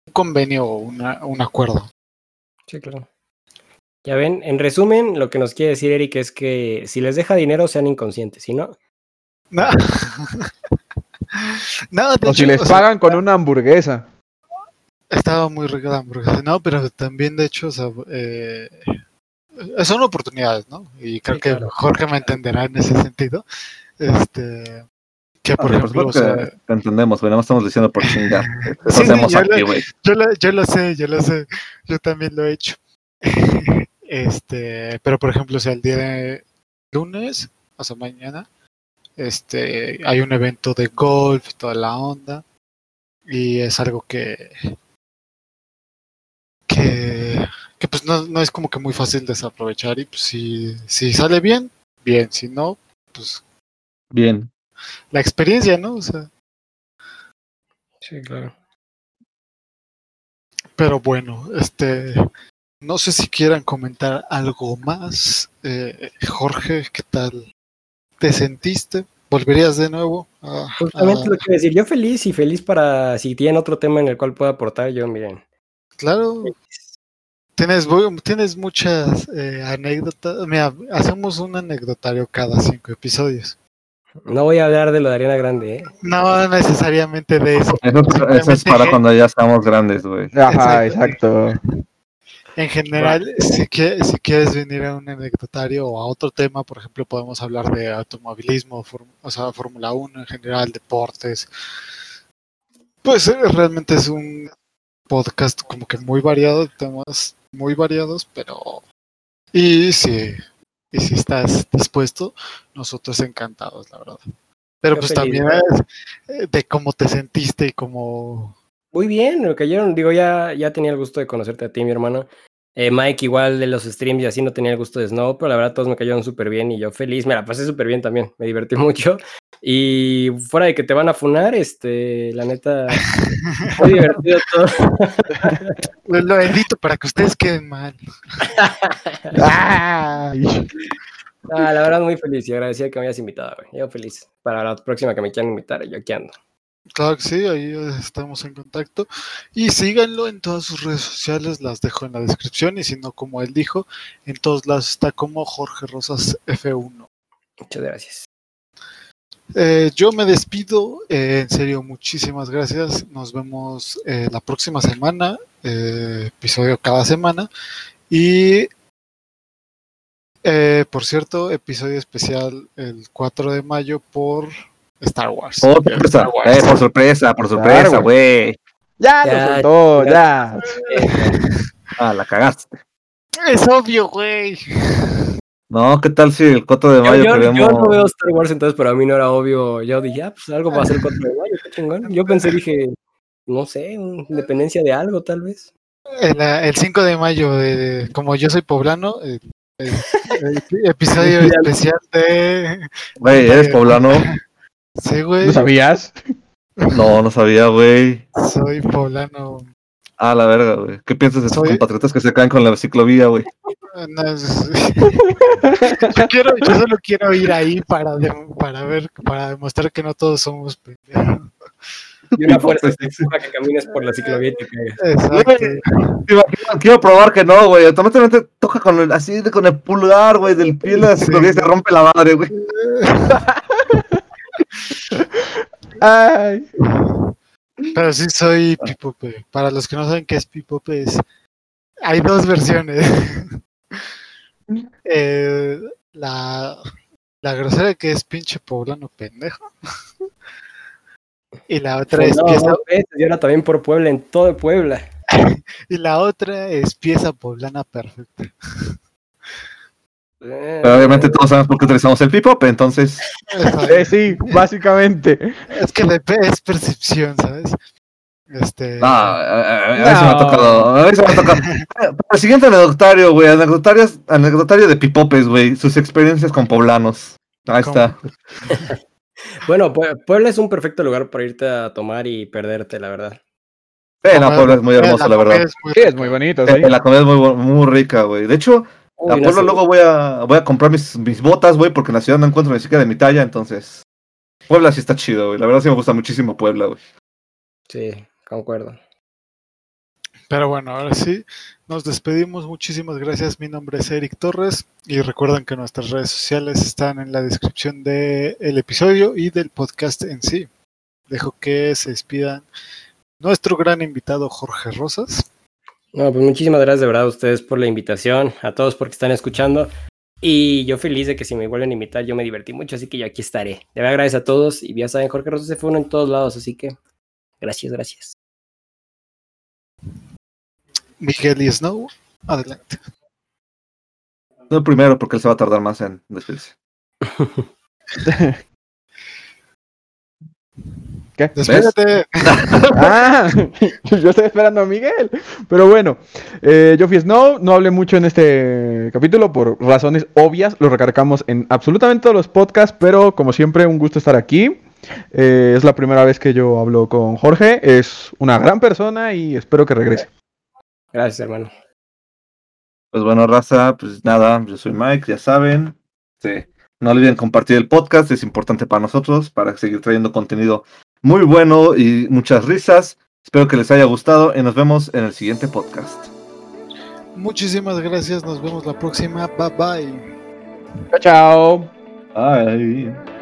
un convenio o un acuerdo. Sí, claro. Ya ven, en resumen, lo que nos quiere decir Eric es que si les deja dinero, sean inconscientes, si no, No, no O si les o sea, pagan con una hamburguesa. estaba muy rica la hamburguesa. No, pero también de hecho, o sea, eh, son oportunidades, ¿no? Y creo Sí, que claro. Jorge me entenderá en ese sentido. Este, que por Ah, ejemplo, o sea, te entendemos, güey. Más estamos diciendo por chingar. Eso Sí, yo aquí. Yo lo, yo lo sé, yo lo sé. Yo también lo he hecho. este, pero por ejemplo, o sea, el día de lunes, o sea, mañana, este, hay un evento de golf y toda la onda. Y es algo que, que, que pues no, no es como que muy fácil desaprovechar. Y pues si, si sale bien, bien. Si no, pues Bien. la experiencia, ¿no? O sea, sí, claro. Pero bueno, este, no sé si quieran comentar algo más. Eh, Jorge, ¿qué tal? ¿Te sentiste? ¿Volverías de nuevo? Justamente a- lo que decir, yo feliz y feliz para si tienen otro tema en el cual pueda aportar, yo miren. claro, tienes, tienes muchas eh, anécdotas. Mira, hacemos un anecdotario cada cinco episodios. No voy a hablar de lo de Ariana Grande, ¿eh? No necesariamente de eso. Eso, eso es para que- cuando ya estamos grandes, güey. Ajá, Exacto. exacto. En general, si, si quieres venir a un anecdotario o a otro tema, por ejemplo, podemos hablar de automovilismo, o sea, Fórmula 1 en general, deportes. Pues eh, realmente es un podcast como que muy variado, temas muy variados, pero... Y sí, y si estás dispuesto, nosotros encantados, la verdad. Pero pues feliz, también es eh, de cómo te sentiste y cómo... Muy bien, me cayeron. Digo, ya, ya tenía el gusto de conocerte a ti, mi hermano. Eh, Mike, igual de los streams y así no tenía el gusto de Snow, pero la verdad todos me cayeron súper bien y yo feliz. Me la pasé súper bien también. Me divertí mucho. Y fuera de que te van a funar, este, la neta, muy divertido todo. Lo, lo edito para que ustedes queden mal. Ay. Ah, la verdad, muy feliz y agradecida que me hayas invitado, güey. Yo feliz. Para la próxima que me quieran invitar, yo aquí ando. Claro que sí, ahí estamos en contacto. Y síganlo en todas sus redes sociales, las dejo en la descripción. Y si no, como él dijo, en todos lados está como Jorge Rosas F1. Muchas gracias. Eh, yo me despido, eh, en serio, muchísimas gracias. Nos vemos eh, la próxima semana, episodio cada semana. Y, por cierto, episodio especial el 4 de mayo por Star Wars. Oh, sorpresa. Star Wars. Eh, por sorpresa, por sorpresa, güey. Ya, Ya, lo soltó, ya. Ah, la cagaste. Es obvio, güey. No, ¿qué tal si el 4 de Yo, mayo yo- queremos... yo no veo Star Wars, entonces para mí no era obvio. Yo dije, ah, pues algo va a ser el 4 de mayo, qué chingón. Yo pensé, dije, no sé, independencia de algo, tal vez. El, eh, el 5 de mayo, de, como yo soy poblano, el, el- el episodio especial de... Güey, ¿eres poblano? Sí, güey, ¿No sabías? No, no sabía, güey. soy poblano. Ah, la verga, güey. ¿Qué piensas de tus Soy- compatriotas que se caen con la ciclovía, güey? No, es- yo, quiero, yo solo quiero ir ahí para, de- para ver, para demostrar que no todos somos pendejos. Y una fuerza que empuja que camines por la ciclovía y te caigas. Exacto. Quiero, probar que no, güey. Automáticamente toca con el, así con el pulgar, güey, del pie de la Sí. ciclovía y se rompe la madre, güey. Ay. Pero sí soy pipope. Para los que no saben qué es pipope, es... hay dos versiones. Eh, la, la grosera que es pinche poblano pendejo. Y la otra es No, pieza, y ahora también por Puebla, en todo Puebla. y la otra es pieza poblana perfecta. Eh, Pero obviamente todos sabemos por qué utilizamos el pipop, entonces. Eh, sí, básicamente. Es que de- es percepción, ¿sabes? Este. No, a, a- se me ha No. tocado. A se me ha tocado. El siguiente anecdotario, güey. Anecdotarios, anecdotario de pipopes, güey. Sus experiencias con poblanos. Ahí ¿Cómo? está. Bueno, Pue- Puebla es un perfecto lugar para irte a tomar y perderte, la verdad. Eh, no, Puebla es muy hermoso, la verdad. es muy Sí, es muy bonito, sí. Eh, La comida es muy, muy rica, güey. De hecho, Uy, a sé. luego voy a, voy a comprar mis, mis botas, güey, porque en la ciudad no encuentro ni siquiera de mi talla, entonces. Puebla sí está chido, güey. La verdad sí me gusta muchísimo Puebla, güey. Sí, concuerdo. Pero bueno, ahora sí, nos despedimos. Muchísimas gracias. Mi nombre es Eric Torres y recuerden que nuestras redes sociales están en la descripción del episodio y del podcast en sí. Dejo que se despidan nuestro gran invitado Jorge Rosas. No, pues muchísimas gracias de verdad a ustedes por la invitación, a todos porque están escuchando. Y yo feliz de que si me vuelven a invitar, yo me divertí mucho, así que yo aquí estaré. De verdad, gracias a todos. Y ya saben, Jorge Rosas se fue uno en todos lados, así que gracias, gracias. Miguel y Snow. Adelante. No el primero, porque él se va a tardar más en despedirse. ¿Qué? Despídete. Ah, yo estoy esperando a Miguel. Pero bueno, eh, yo fui Snow, no hablé mucho en este capítulo por razones obvias, lo recargamos en absolutamente todos los podcasts, pero como siempre, un gusto estar aquí. Eh, es la primera vez que yo hablo con Jorge, es una gran persona y espero que regrese. Gracias, hermano. Pues bueno, raza, pues nada, yo soy Mike, ya saben. Sí. No olviden compartir el podcast, es importante para nosotros, para seguir trayendo contenido muy bueno y muchas risas. Espero que les haya gustado y nos vemos en el siguiente podcast. Muchísimas gracias. Nos vemos la próxima. Bye bye. Chao, chao. Bye.